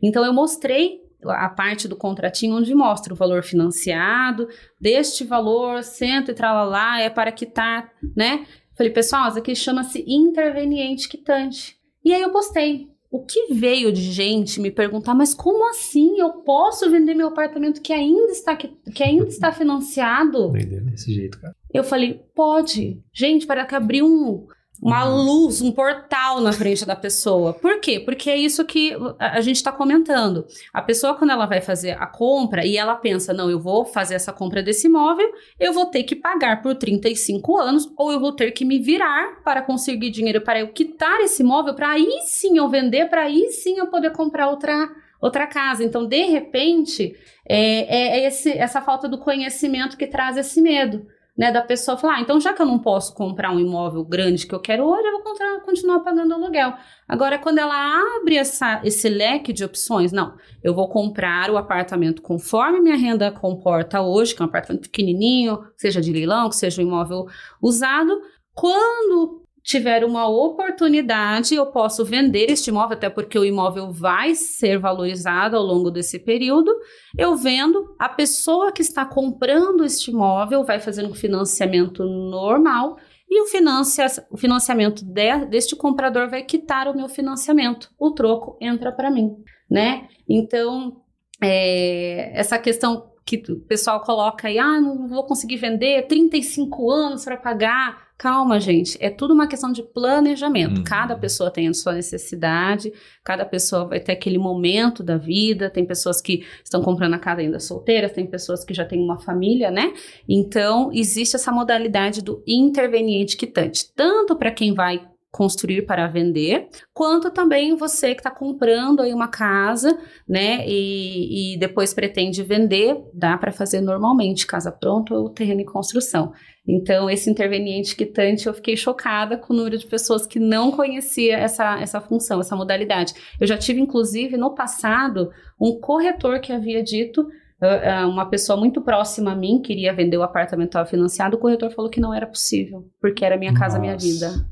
Então eu mostrei a parte do contratinho onde mostra o valor financiado, deste valor, cento e tralalá, é para quitar, né? Falei, pessoal, isso aqui chama-se interveniente quitante. E aí eu postei. O que veio de gente me perguntar, mas como assim eu posso vender meu apartamento que ainda está, que, que ainda está financiado? Desse jeito, cara. Eu falei, pode. Gente, para que abrir um, uma luz, um portal na frente da pessoa. Por quê? Porque é isso que a a gente está comentando. A pessoa, quando ela vai fazer a compra e ela pensa, não, eu vou fazer essa compra desse imóvel, eu vou ter que pagar por 35 anos, ou eu vou ter que me virar para conseguir dinheiro para eu quitar esse imóvel, para aí sim eu vender, para aí sim eu poder comprar outra, outra casa. Então, de repente, é, é esse- essa falta do conhecimento que traz esse medo né, da pessoa falar, ah, então já que eu não posso comprar um imóvel grande que eu quero hoje, eu vou continuar pagando aluguel. Agora, quando ela abre essa, esse leque de opções, não, eu vou comprar o apartamento conforme minha renda comporta hoje, que é um apartamento pequenininho, seja de leilão, que seja um imóvel usado, quando tiver uma oportunidade, eu posso vender este imóvel, até porque o imóvel vai ser valorizado ao longo desse período. Eu vendo, a pessoa que está comprando este imóvel vai fazer um financiamento normal e o, financia, o financiamento de- deste comprador vai quitar o meu financiamento. O troco entra para mim, né? Então, é, essa questão que o pessoal coloca aí, ah, não vou conseguir vender, 35 anos para pagar. Calma, gente, é tudo uma questão de planejamento. Uhum. Cada pessoa tem a sua necessidade, cada pessoa vai ter aquele momento da vida. Tem pessoas que estão comprando a casa ainda solteiras, tem pessoas que já têm uma família, né? Então, existe essa modalidade do interveniente quitante, tanto para quem vai construir para vender, quanto também você que está comprando aí uma casa, né, e, e depois pretende vender, dá para fazer normalmente, casa pronta ou terreno em construção. Então, esse interveniente quitante, eu fiquei chocada com o número de pessoas que não conhecia essa, essa função, essa modalidade. Eu já tive, inclusive, no passado, um corretor que havia dito ah, ah, uma pessoa muito próxima a mim queria vender o apartamento financiado, o corretor falou que não era possível, porque era minha casa, minha Nossa. vida.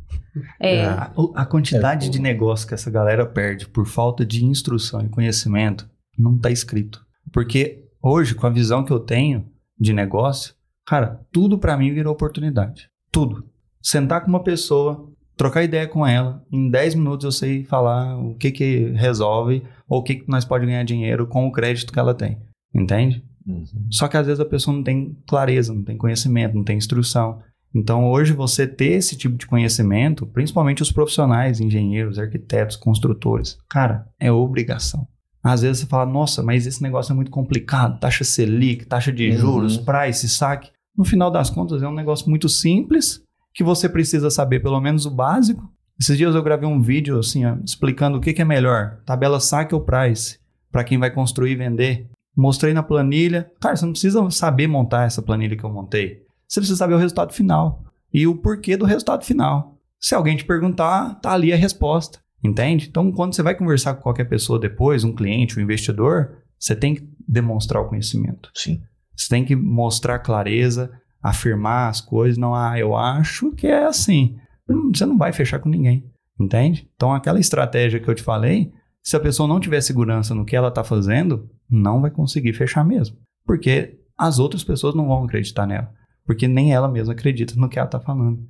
É, A, a quantidade É, de negócio que essa galera perde por falta de instrução e conhecimento não tá escrito. Porque hoje, com a visão que eu tenho de negócio, cara, tudo pra mim virou oportunidade. Tudo. Sentar com uma pessoa, trocar ideia com ela, em 10 minutos eu sei falar o que que resolve ou o que que nós pode ganhar dinheiro com o crédito que ela tem. Entende? Uhum. Só que às vezes a pessoa não tem clareza, não tem conhecimento, não tem instrução. Então hoje você ter esse tipo de conhecimento, principalmente os profissionais, engenheiros, arquitetos, construtores, cara, é obrigação. Às vezes você fala, nossa, mas esse negócio é muito complicado, taxa Selic, taxa de Uhum. juros, price, saque. No final das contas é um negócio muito simples, que você precisa saber pelo menos o básico. Esses dias eu gravei um vídeo assim, ó, explicando o que, que é melhor, tabela saque ou price, para quem vai construir e vender. Mostrei na planilha. Cara, você não precisa saber montar essa planilha que eu montei. Você precisa saber o resultado final e o porquê do resultado final. Se alguém te perguntar, tá ali a resposta, entende? Então, quando você vai conversar com qualquer pessoa depois, um cliente, um investidor, você tem que demonstrar o conhecimento. Sim. Você tem que mostrar clareza, afirmar as coisas. Não, ah, eu acho que é assim. Hum, Você não vai fechar com ninguém, entende? Então, aquela estratégia que eu te falei, se a pessoa não tiver segurança no que ela está fazendo, não vai conseguir fechar mesmo. Porque as outras pessoas não vão acreditar nela. Porque nem ela mesma acredita no que ela está falando.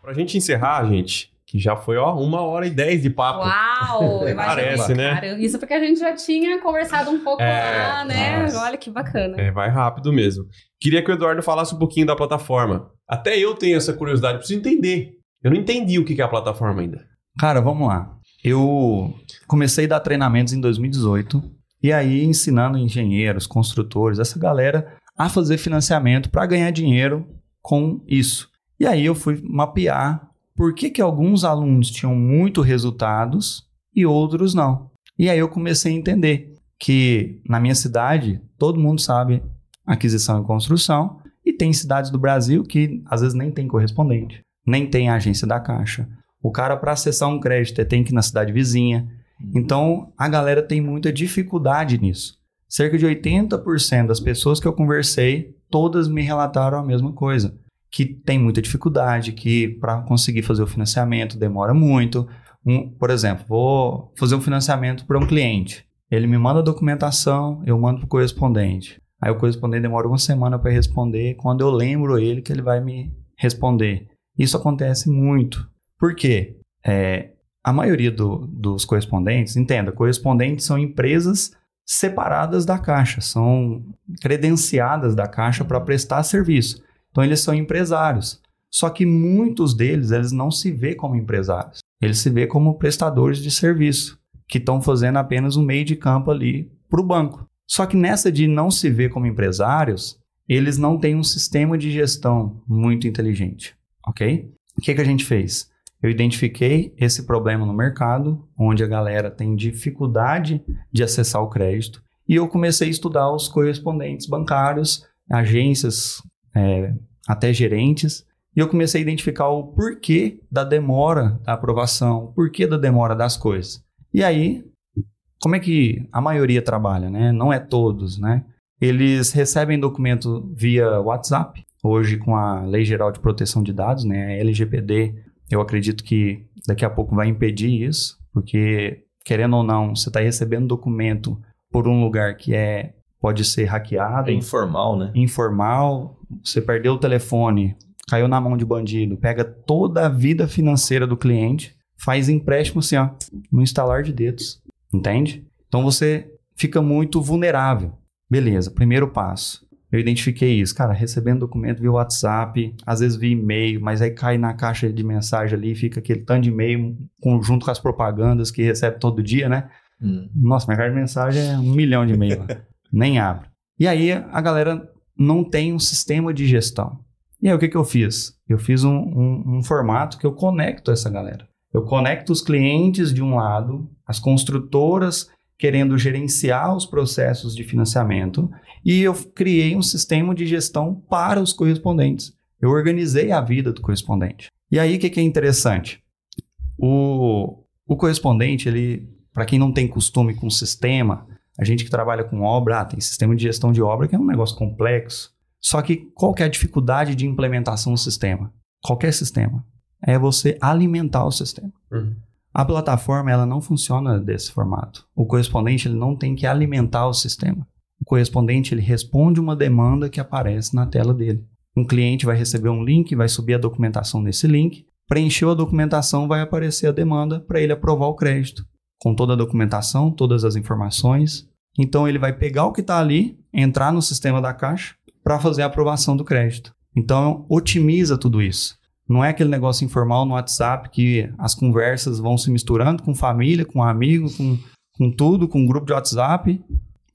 Pra gente encerrar, gente, que já foi, ó, uma hora e dez de papo. Uau! Parece, né? Cara, isso porque a gente já tinha conversado um pouco É, lá, né? nossa. Olha que bacana. É, vai rápido mesmo. Queria que o Eduardo falasse um pouquinho da plataforma. Até eu tenho essa curiosidade, preciso entender. Eu não entendi o que que é a plataforma ainda. Cara, vamos lá. Eu comecei a dar treinamentos em 2018 e aí ensinando engenheiros, construtores, essa galera a fazer financiamento para ganhar dinheiro com isso. E aí eu fui mapear por que, que alguns alunos tinham muito resultados e outros não. E aí eu comecei a entender que na minha cidade todo mundo sabe aquisição e construção e tem cidades do Brasil que às vezes nem tem correspondente, nem tem agência da Caixa. O cara para acessar um crédito tem que ir na cidade vizinha. Então a galera tem muita dificuldade nisso. Cerca de 80% das pessoas que eu conversei, todas me relataram a mesma coisa que tem muita dificuldade, que para conseguir fazer o financiamento demora muito. Um, por exemplo, vou fazer um financiamento para um cliente. Ele me manda a documentação, eu mando para o correspondente. Aí o correspondente demora uma semana para responder. Quando eu lembro ele que ele vai me responder. Isso acontece muito. Por quê? É, a maioria do, dos correspondentes, entenda, correspondentes são empresas separadas da Caixa, são credenciadas da Caixa para prestar serviço. Então eles são empresários. Só que muitos deles, eles não se vê como empresários. Eles se vê como prestadores de serviço, que estão fazendo apenas um meio de campo ali para o banco. Só que nessa de não se ver como empresários, eles não têm um sistema de gestão muito inteligente, ok? O que, que a gente fez? Eu identifiquei esse problema no mercado, onde a galera tem dificuldade de acessar o crédito, e eu comecei a estudar os correspondentes bancários, agências é, até gerentes, e eu comecei a identificar o porquê da demora da aprovação, o porquê da demora das coisas. E aí, como é que a maioria trabalha, né? Não é todos, né? Eles recebem documento via WhatsApp, hoje com a Lei Geral de Proteção de Dados, né? A LGPD, eu acredito que daqui a pouco vai impedir isso, porque querendo ou não, você está recebendo documento por um lugar que é pode ser hackeado. É informal, né? Informal. Você perdeu o telefone, caiu na mão de bandido, pega toda a vida financeira do cliente, faz empréstimo assim, ó, no instalar de dedos. Entende? Então você fica muito vulnerável. Beleza, primeiro passo. Eu identifiquei isso, cara, recebendo documento via WhatsApp, às vezes via e-mail, mas aí cai na caixa de mensagem ali, fica aquele tanto de e-mail junto com as propagandas que recebe todo dia, né? Hum. Nossa, minha caixa de mensagem é um milhão de e-mail. nem abro. E aí a galera não tem um sistema de gestão. E aí o que, que eu fiz? Eu fiz um, um, um formato que eu conecto essa galera. Eu conecto os clientes de um lado, as construtoras querendo gerenciar os processos de financiamento e eu criei um sistema de gestão para os correspondentes. Eu organizei a vida do correspondente. E aí o que, que é interessante? O, o correspondente, ele, para quem não tem costume com sistema, a gente que trabalha com obra, ah, tem sistema de gestão de obra que é um negócio complexo. Só que qual que é a dificuldade de implementação do sistema? Qualquer sistema. É você alimentar o sistema. Uhum. A plataforma ela não funciona desse formato. O correspondente ele não tem que alimentar o sistema. O correspondente ele responde uma demanda que aparece na tela dele. Um cliente vai receber um link, vai subir a documentação nesse link, preencheu a documentação, vai aparecer a demanda para ele aprovar o crédito com toda a documentação, todas as informações. Então ele vai pegar o que está ali, entrar no sistema da Caixa para fazer a aprovação do crédito. Então otimiza tudo isso. Não é aquele negócio informal no WhatsApp que as conversas vão se misturando com família, com amigo, com, com tudo, com grupo de WhatsApp,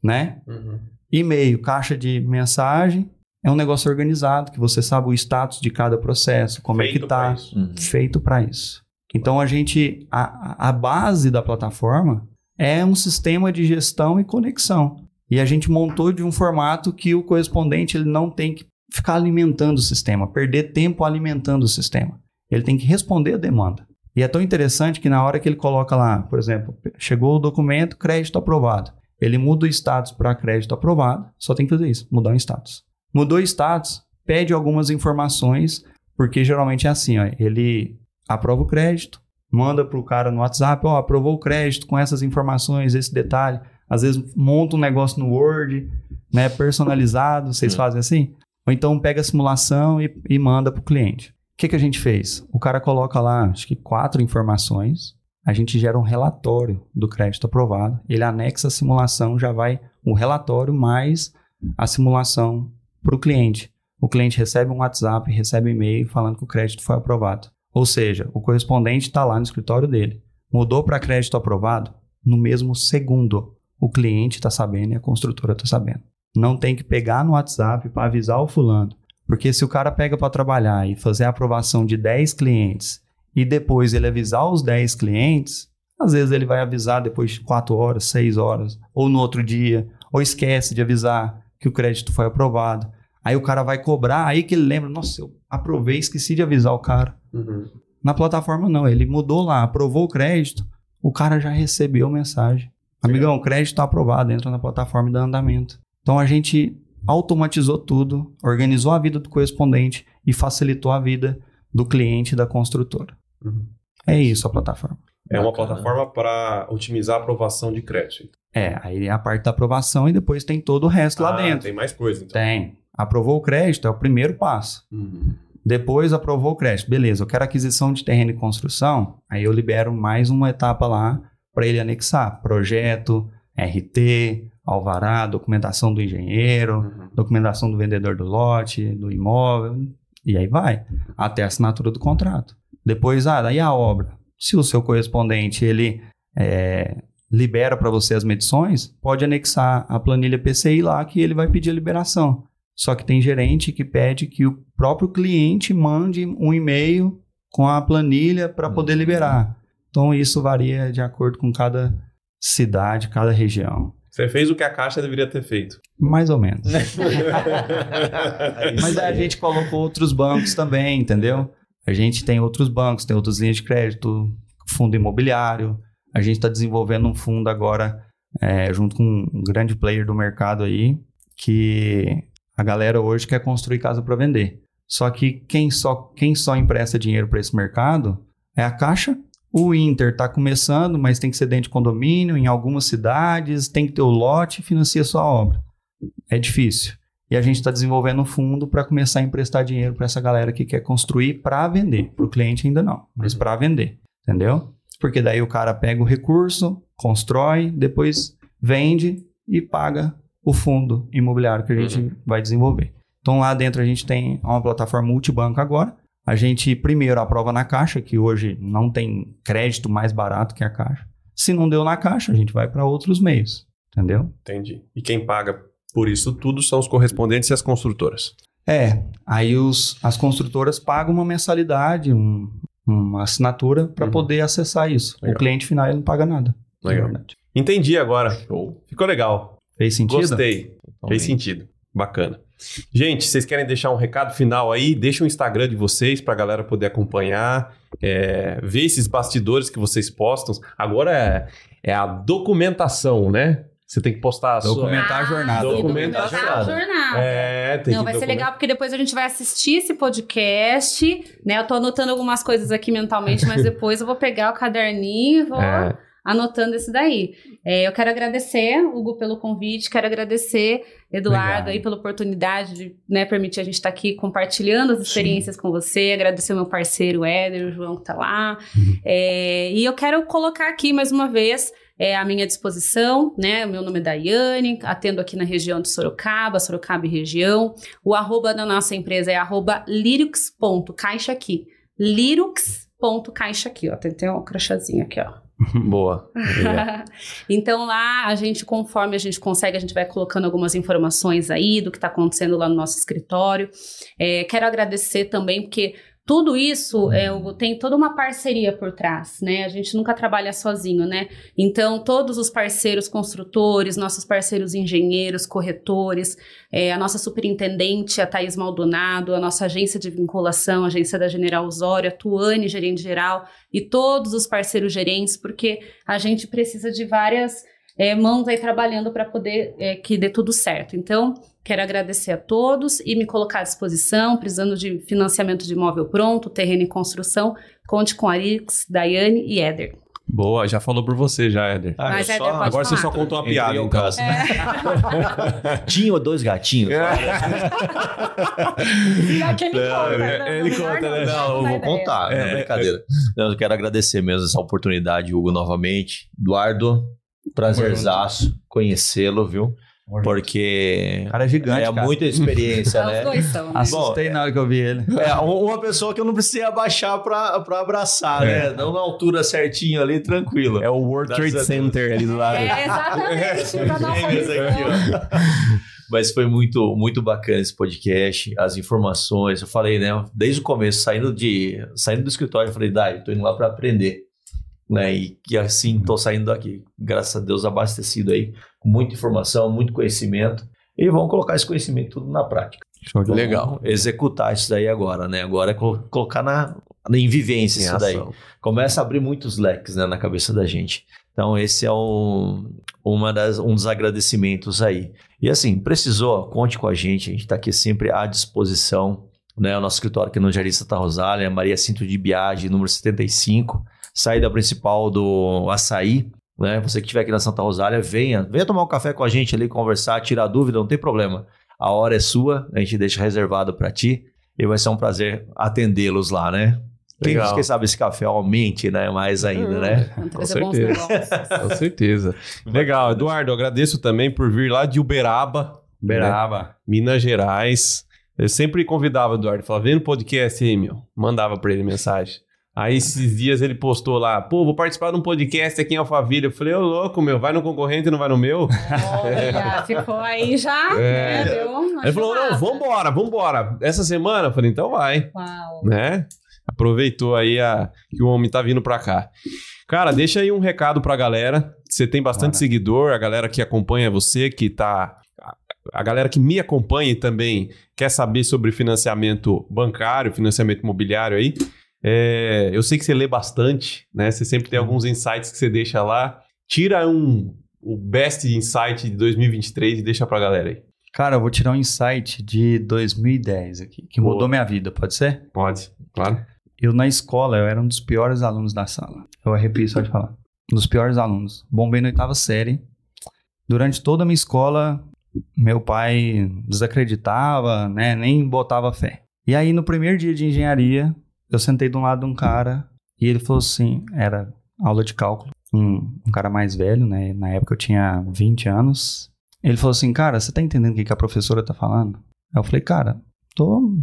né? Uhum. E-mail, caixa de mensagem, é um negócio organizado, que você sabe o status de cada processo, como feito é que está uhum. feito para isso. Então a gente, a, a base da plataforma é um sistema de gestão e conexão. E a gente montou de um formato que o correspondente ele não tem que ficar alimentando o sistema, perder tempo alimentando o sistema. Ele tem que responder a demanda. E é tão interessante que na hora que ele coloca lá, por exemplo, chegou o documento, crédito aprovado. Ele muda o status para crédito aprovado, só tem que fazer isso, mudar o status. Mudou o status, pede algumas informações, porque geralmente é assim, ó, ele aprova o crédito, manda para o cara no WhatsApp, ó, aprovou o crédito com essas informações, esse detalhe. Às vezes monta um negócio no Word, né, personalizado, vocês fazem assim? Ou então pega a simulação e, e manda para o cliente. O que, que a gente fez? O cara coloca lá, acho que quatro informações, a gente gera um relatório do crédito aprovado, ele anexa a simulação, já vai o relatório mais a simulação para o cliente. O cliente recebe um WhatsApp, recebe e-mail falando que o crédito foi aprovado. Ou seja, o correspondente está lá no escritório dele. Mudou para crédito aprovado? No mesmo segundo, o cliente está sabendo e a construtora está sabendo. Não tem que pegar no WhatsApp para avisar o fulano. Porque se o cara pega para trabalhar e fazer a aprovação de 10 clientes e depois ele avisar os 10 clientes, às vezes ele vai avisar depois de 4 horas, 6 horas, ou no outro dia, ou esquece de avisar que o crédito foi aprovado. Aí o cara vai cobrar, aí que ele lembra, nossa, eu aprovei, esqueci de avisar o cara. Uhum. Na plataforma não, ele mudou lá, aprovou o crédito, o cara já recebeu mensagem. Amigão, o crédito está aprovado, entra na plataforma e dá andamento. Então a gente automatizou tudo, organizou a vida do correspondente e facilitou a vida do cliente da construtora. Uhum. É isso a plataforma. É uma Bacana. plataforma para otimizar a aprovação de crédito. É, aí é a parte da aprovação e depois tem todo o resto lá Ah, dentro. Tem mais coisa, então. Tem. Aprovou o crédito, é o primeiro passo. Uhum. Depois aprovou o crédito. Beleza, eu quero aquisição de terreno e construção. Aí eu libero mais uma etapa lá para ele anexar. Projeto, RT, alvará, documentação do engenheiro, Uhum. documentação do vendedor do lote, do imóvel, e aí vai, até a assinatura do contrato. Depois, ah, daí a obra. Se o seu correspondente, ele é, libera para você as medições, pode anexar a planilha PCI lá que ele vai pedir a liberação. Só que tem gerente que pede que o próprio cliente mande um e-mail com a planilha para poder liberar. Então isso varia de acordo com cada cidade, cada região. Você fez o que a Caixa deveria ter feito. Mais ou menos. Mas aí a gente colocou outros bancos também, entendeu? A gente tem outros bancos, tem outras linhas de crédito, fundo imobiliário. A gente está desenvolvendo um fundo agora, é, junto com um grande player do mercado aí, que a galera hoje quer construir casa para vender. Só que quem só, quem só empresta dinheiro para esse mercado é a Caixa. O Inter está começando, mas tem que ser dentro de condomínio, em algumas cidades, tem que ter o lote e financia sua obra. É difícil. E a gente está desenvolvendo um fundo para começar a emprestar dinheiro para essa galera que quer construir para vender. Para o cliente ainda não, mas para vender. Entendeu? Porque daí o cara pega o recurso, constrói, depois vende e paga o fundo imobiliário que a gente vai desenvolver. Então lá dentro a gente tem uma plataforma multibanco agora. A gente primeiro aprova na Caixa, que hoje não tem crédito mais barato que a Caixa. Se não deu na Caixa, a gente vai para outros meios. Entendeu? Entendi. E quem paga por isso tudo são os correspondentes e as construtoras. É, aí os, as construtoras pagam uma mensalidade, um- uma assinatura para Uhum. poder acessar isso. Legal. O cliente final não paga nada. Legal. Verdade. Entendi agora. Ficou legal. Fez sentido? Gostei. Fez sentido. Bacana. Gente, vocês querem deixar um recado final aí? Deixa o Instagram de vocês pra galera poder acompanhar, é, ver esses bastidores que vocês postam. Agora é, é a documentação, né? Você tem que postar a sua... Documentar a jornada. Documentar a documentar a jornada. É, tem Não, que vai ser documentar. legal porque depois a gente vai assistir esse podcast, né? Eu tô anotando algumas coisas aqui mentalmente, mas depois eu vou pegar o caderninho e vou É. anotando esse daí. É, eu quero agradecer, Hugo, pelo convite, quero agradecer, Eduardo, aí, pela oportunidade de né, permitir a gente estar aqui compartilhando as experiências com você, agradecer o meu parceiro Éder, o João que tá lá. Uhum. É, e eu quero colocar aqui mais uma vez é, à minha disposição, né? O meu nome é Daiane, atendo aqui na região de Sorocaba, Sorocaba e região. O arroba da nossa empresa é arroba lirux.caixa aqui. Lirux.caixa aqui, ó. Tem, tem um crachazinho aqui, ó. Boa. Então lá a gente, conforme a gente consegue, a gente vai colocando algumas informações aí do que está acontecendo lá no nosso escritório. É, quero agradecer também, porque tudo isso é, tem toda uma parceria por trás, né? A gente nunca trabalha sozinho, né? Então, todos os parceiros construtores, nossos parceiros engenheiros, corretores, é, a nossa superintendente, a Thaís Maldonado, a nossa agência de vinculação, a agência da General Osório, a Tuane, gerente geral, e todos os parceiros gerentes, porque a gente precisa de várias é, mãos aí trabalhando para poder é, que dê tudo certo. Então, quero agradecer a todos e me colocar à disposição, precisando de financiamento de imóvel pronto, terreno em construção, conte com Arix, Daiane e Éder. Boa, já falou por você já, Éder. Ah, Mas eu Éder, só- Agora você falar. só contou uma Entrei piada, então. caso. Tinha dois gatinhos. Que ele Não, conta, é- não, ele conta, né? não, Não, eu vou ideia. contar, É. é brincadeira. Eu quero agradecer mesmo essa oportunidade, Hugo, novamente. Eduardo, prazerzaço conhecê-lo, viu? Porque O cara é gigante, é cara. muita experiência, Os né? dois são, né? Assustei Bom, na hora que eu vi ele. É, um- uma pessoa que eu não precisei abaixar pra, pra abraçar, É. né? Não na altura certinho ali, tranquilo. É o World Trade. Center ali do lado. É, exatamente. Gêmeos aqui, ó. Mas foi muito, muito bacana esse podcast, as informações. Eu falei, né? Desde o começo, saindo, de, saindo do escritório, eu falei, Dai, tô indo lá para aprender. Né? E, e assim, tô saindo daqui, graças a Deus, abastecido aí, com muita informação, muito conhecimento. E vamos colocar esse conhecimento tudo na prática. Show de Legal. Executar isso daí agora, né? Agora é colo- colocar na, em vivência Em isso daí ação. começa a abrir muitos leques né, na cabeça da gente. Então, esse é o, uma das, um dos agradecimentos aí. E assim, precisou, conte com a gente, a gente está aqui sempre à disposição. Né? O nosso escritório aqui no Jardim Santa Rosália, Maria Cinto de Biagi, número 75, saída principal do Açaí. Né? Você que estiver aqui na Santa Rosália, venha, venha tomar um café com a gente ali, conversar, tirar dúvida, não tem problema. A hora é sua, a gente deixa reservado para ti e vai ser um prazer atendê-los lá, né? Quem, Legal. quem sabe esse café aumente, né? Mais ainda, né? Vamos Com certeza. Com certeza. Legal, Eduardo, agradeço também por vir lá de Uberaba, né? Beraba. Minas Gerais. Eu sempre convidava o Eduardo, falava, vem no podcast aí, meu. Mandava pra ele mensagem. Aí esses dias ele postou lá, pô, vou participar de um podcast aqui em Alphaville. Eu falei, ô louco, meu, vai no concorrente e não vai no meu? Olha, ficou aí já, É. né? Deu ele falou, não, vambora, vambora. Essa semana? Eu falei, então vai, Uau. né? Aproveitou aí a, que o homem tá vindo pra cá. Cara, deixa aí um recado pra galera. Você tem bastante Bora. seguidor, a galera que acompanha você, que tá. a- A galera que me acompanha e também quer saber sobre financiamento bancário, financiamento imobiliário aí. É, eu sei que você lê bastante, né? Você sempre tem alguns insights que você deixa lá. Tira um o best insight de 2023 e deixa pra galera aí. Cara, eu vou tirar um insight de 2010 aqui, que Boa. mudou minha vida, pode ser? Pode, claro. Eu, na escola, eu era um dos piores alunos da sala. Eu arrepio só de falar. Um dos piores alunos. Bombei na oitava série. Durante toda a minha escola, meu pai desacreditava, né? Nem botava fé. E aí, no primeiro dia de engenharia, eu sentei um lado de um cara e ele falou assim: era aula de cálculo. Um, um cara mais velho, né? Na época eu tinha 20 anos. Ele falou assim: Cara, você tá entendendo o que, que a professora tá falando? Eu falei: Cara, tô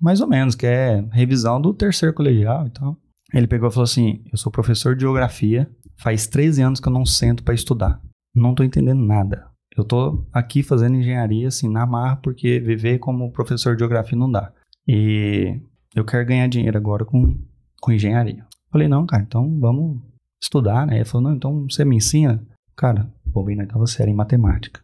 mais ou menos, que é revisão do terceiro colegial e tal. Ele pegou e falou assim: Eu sou professor de geografia, faz 13 anos que eu não sento pra estudar. Não tô entendendo nada. Eu tô aqui fazendo engenharia, assim, na marra, porque viver como professor de geografia não dá. E eu quero ganhar dinheiro agora com, com engenharia. Falei, não, cara, então vamos estudar, né? Ele falou, não, então você me ensina? Cara, bobei na oitava série em matemática.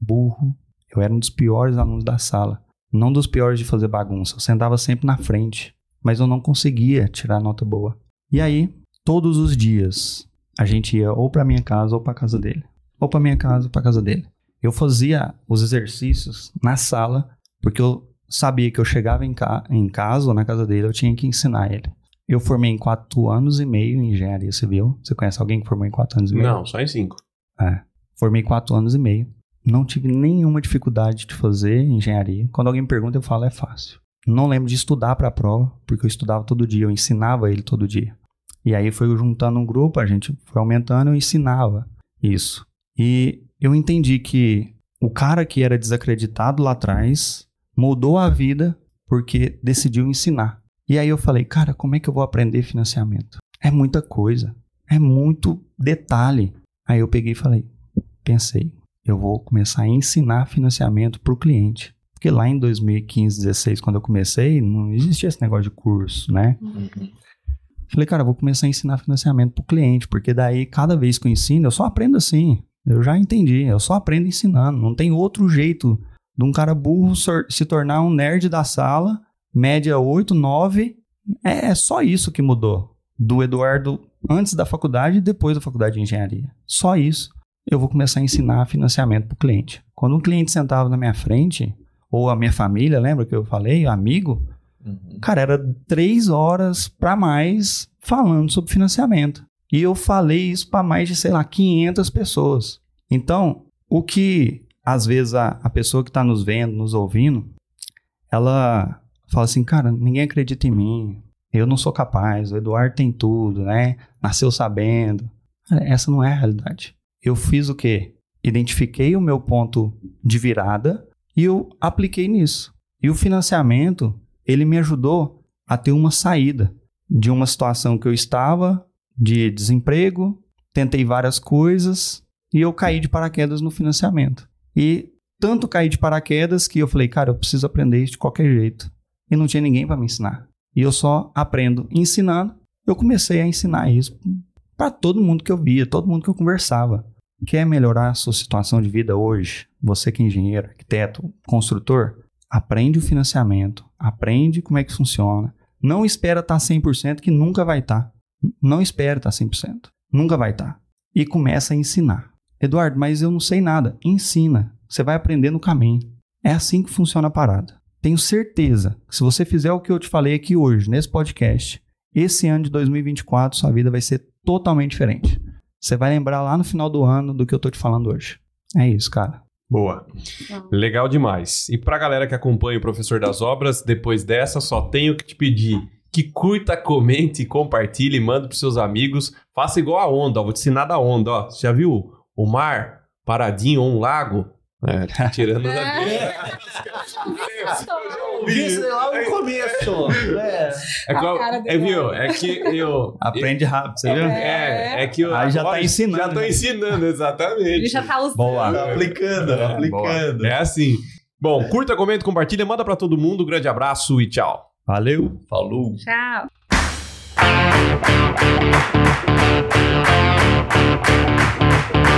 Burro. Eu era um dos piores alunos da sala. Não dos piores de fazer bagunça. Eu sentava sempre na frente. Mas eu não conseguia tirar nota boa. E aí, todos os dias, a gente ia ou pra minha casa ou pra casa dele. Ou pra minha casa ou pra casa dele. Eu fazia os exercícios na sala, porque eu sabia que eu chegava em, ca em casa ou na casa dele, eu tinha que ensinar ele. Eu formei em quatro anos e meio em engenharia civil. Você conhece alguém que formou em quatro anos e meio? Não, só em cinco. É. Formei quatro anos e meio. Não tive nenhuma dificuldade de fazer engenharia. Quando alguém me pergunta, eu falo, é fácil. Não lembro de estudar para a prova, porque eu estudava todo dia, eu ensinava ele todo dia. E aí foi juntando um grupo, a gente foi aumentando, eu ensinava isso. E eu entendi que o cara que era desacreditado lá atrás mudou a vida porque decidiu ensinar. E aí eu falei, cara, como é que eu vou aprender financiamento? É muita coisa, é muito detalhe. Aí eu peguei e falei, pensei, eu vou começar a ensinar financiamento para o cliente. Porque lá em 2015, 16, quando eu comecei, não existia esse negócio de curso, né? Falei, cara, vou começar a ensinar financiamento para o cliente, porque daí, cada vez que eu ensino, eu só aprendo assim. Eu já entendi, eu só aprendo ensinando. Não tem outro jeito de um cara burro se tornar um nerd da sala, média 8, 9. É, é só isso que mudou. Do Eduardo antes da faculdade e depois da faculdade de engenharia. Só isso. Eu vou começar a ensinar financiamento para o cliente. Quando um cliente sentava na minha frente, ou a minha família, lembra que eu falei, amigo, Uhum. Cara, era três horas para mais falando sobre financiamento. E eu falei isso para mais de, sei lá, 500 pessoas. Então, o que às vezes a, a pessoa que está nos vendo, nos ouvindo, ela fala assim: cara, ninguém acredita em mim, eu não sou capaz, o Eduardo tem tudo, né? Nasceu sabendo. Cara, essa não é a realidade. Eu fiz o quê? identifiquei o meu ponto de virada e eu apliquei nisso. E o financiamento, ele me ajudou a ter uma saída de uma situação que eu estava de desemprego, tentei várias coisas e eu caí de paraquedas no financiamento. E tanto caí de paraquedas que eu falei, cara, eu preciso aprender isso de qualquer jeito. E não tinha ninguém para me ensinar. E eu só aprendo ensinando. Eu comecei a ensinar isso para todo mundo que eu via, todo mundo que eu conversava. Quer melhorar a sua situação de vida hoje? Você que é engenheiro, arquiteto, construtor, aprende o financiamento, aprende como é que funciona. Não espera estar 100% que nunca vai estar. Não espera estar 100%. Nunca vai estar. E começa a ensinar. Eduardo, mas eu não sei nada. Ensina. Você vai aprender no caminho. É assim que funciona a parada. Tenho certeza que se você fizer o que eu te falei aqui hoje, nesse podcast, esse ano de 2024, sua vida vai ser totalmente diferente. Você vai lembrar lá no final do ano do que eu tô te falando hoje. É isso, cara. Boa. Legal demais. E pra galera que acompanha o Professor das Obras, depois dessa, só tenho que te pedir que curta, comente, compartilhe, manda pros seus amigos. Faça igual a onda, ó. Vou te ensinar da onda, ó. Você já viu o mar paradinho ou um lago? É, tá tirando da Isso lá no começo. É. É, qual- é, viu? É que eu. Aprende rápido, você viu? É, é que eu. Aí já tá ensinando, Já tô né? ensinando, exatamente. Ele já tá usando. Boa. Tá aplicando, É, aplicando. É assim. Bom, curta, comenta, compartilha, manda pra todo mundo. Grande abraço e tchau. Valeu. Falou. Tchau.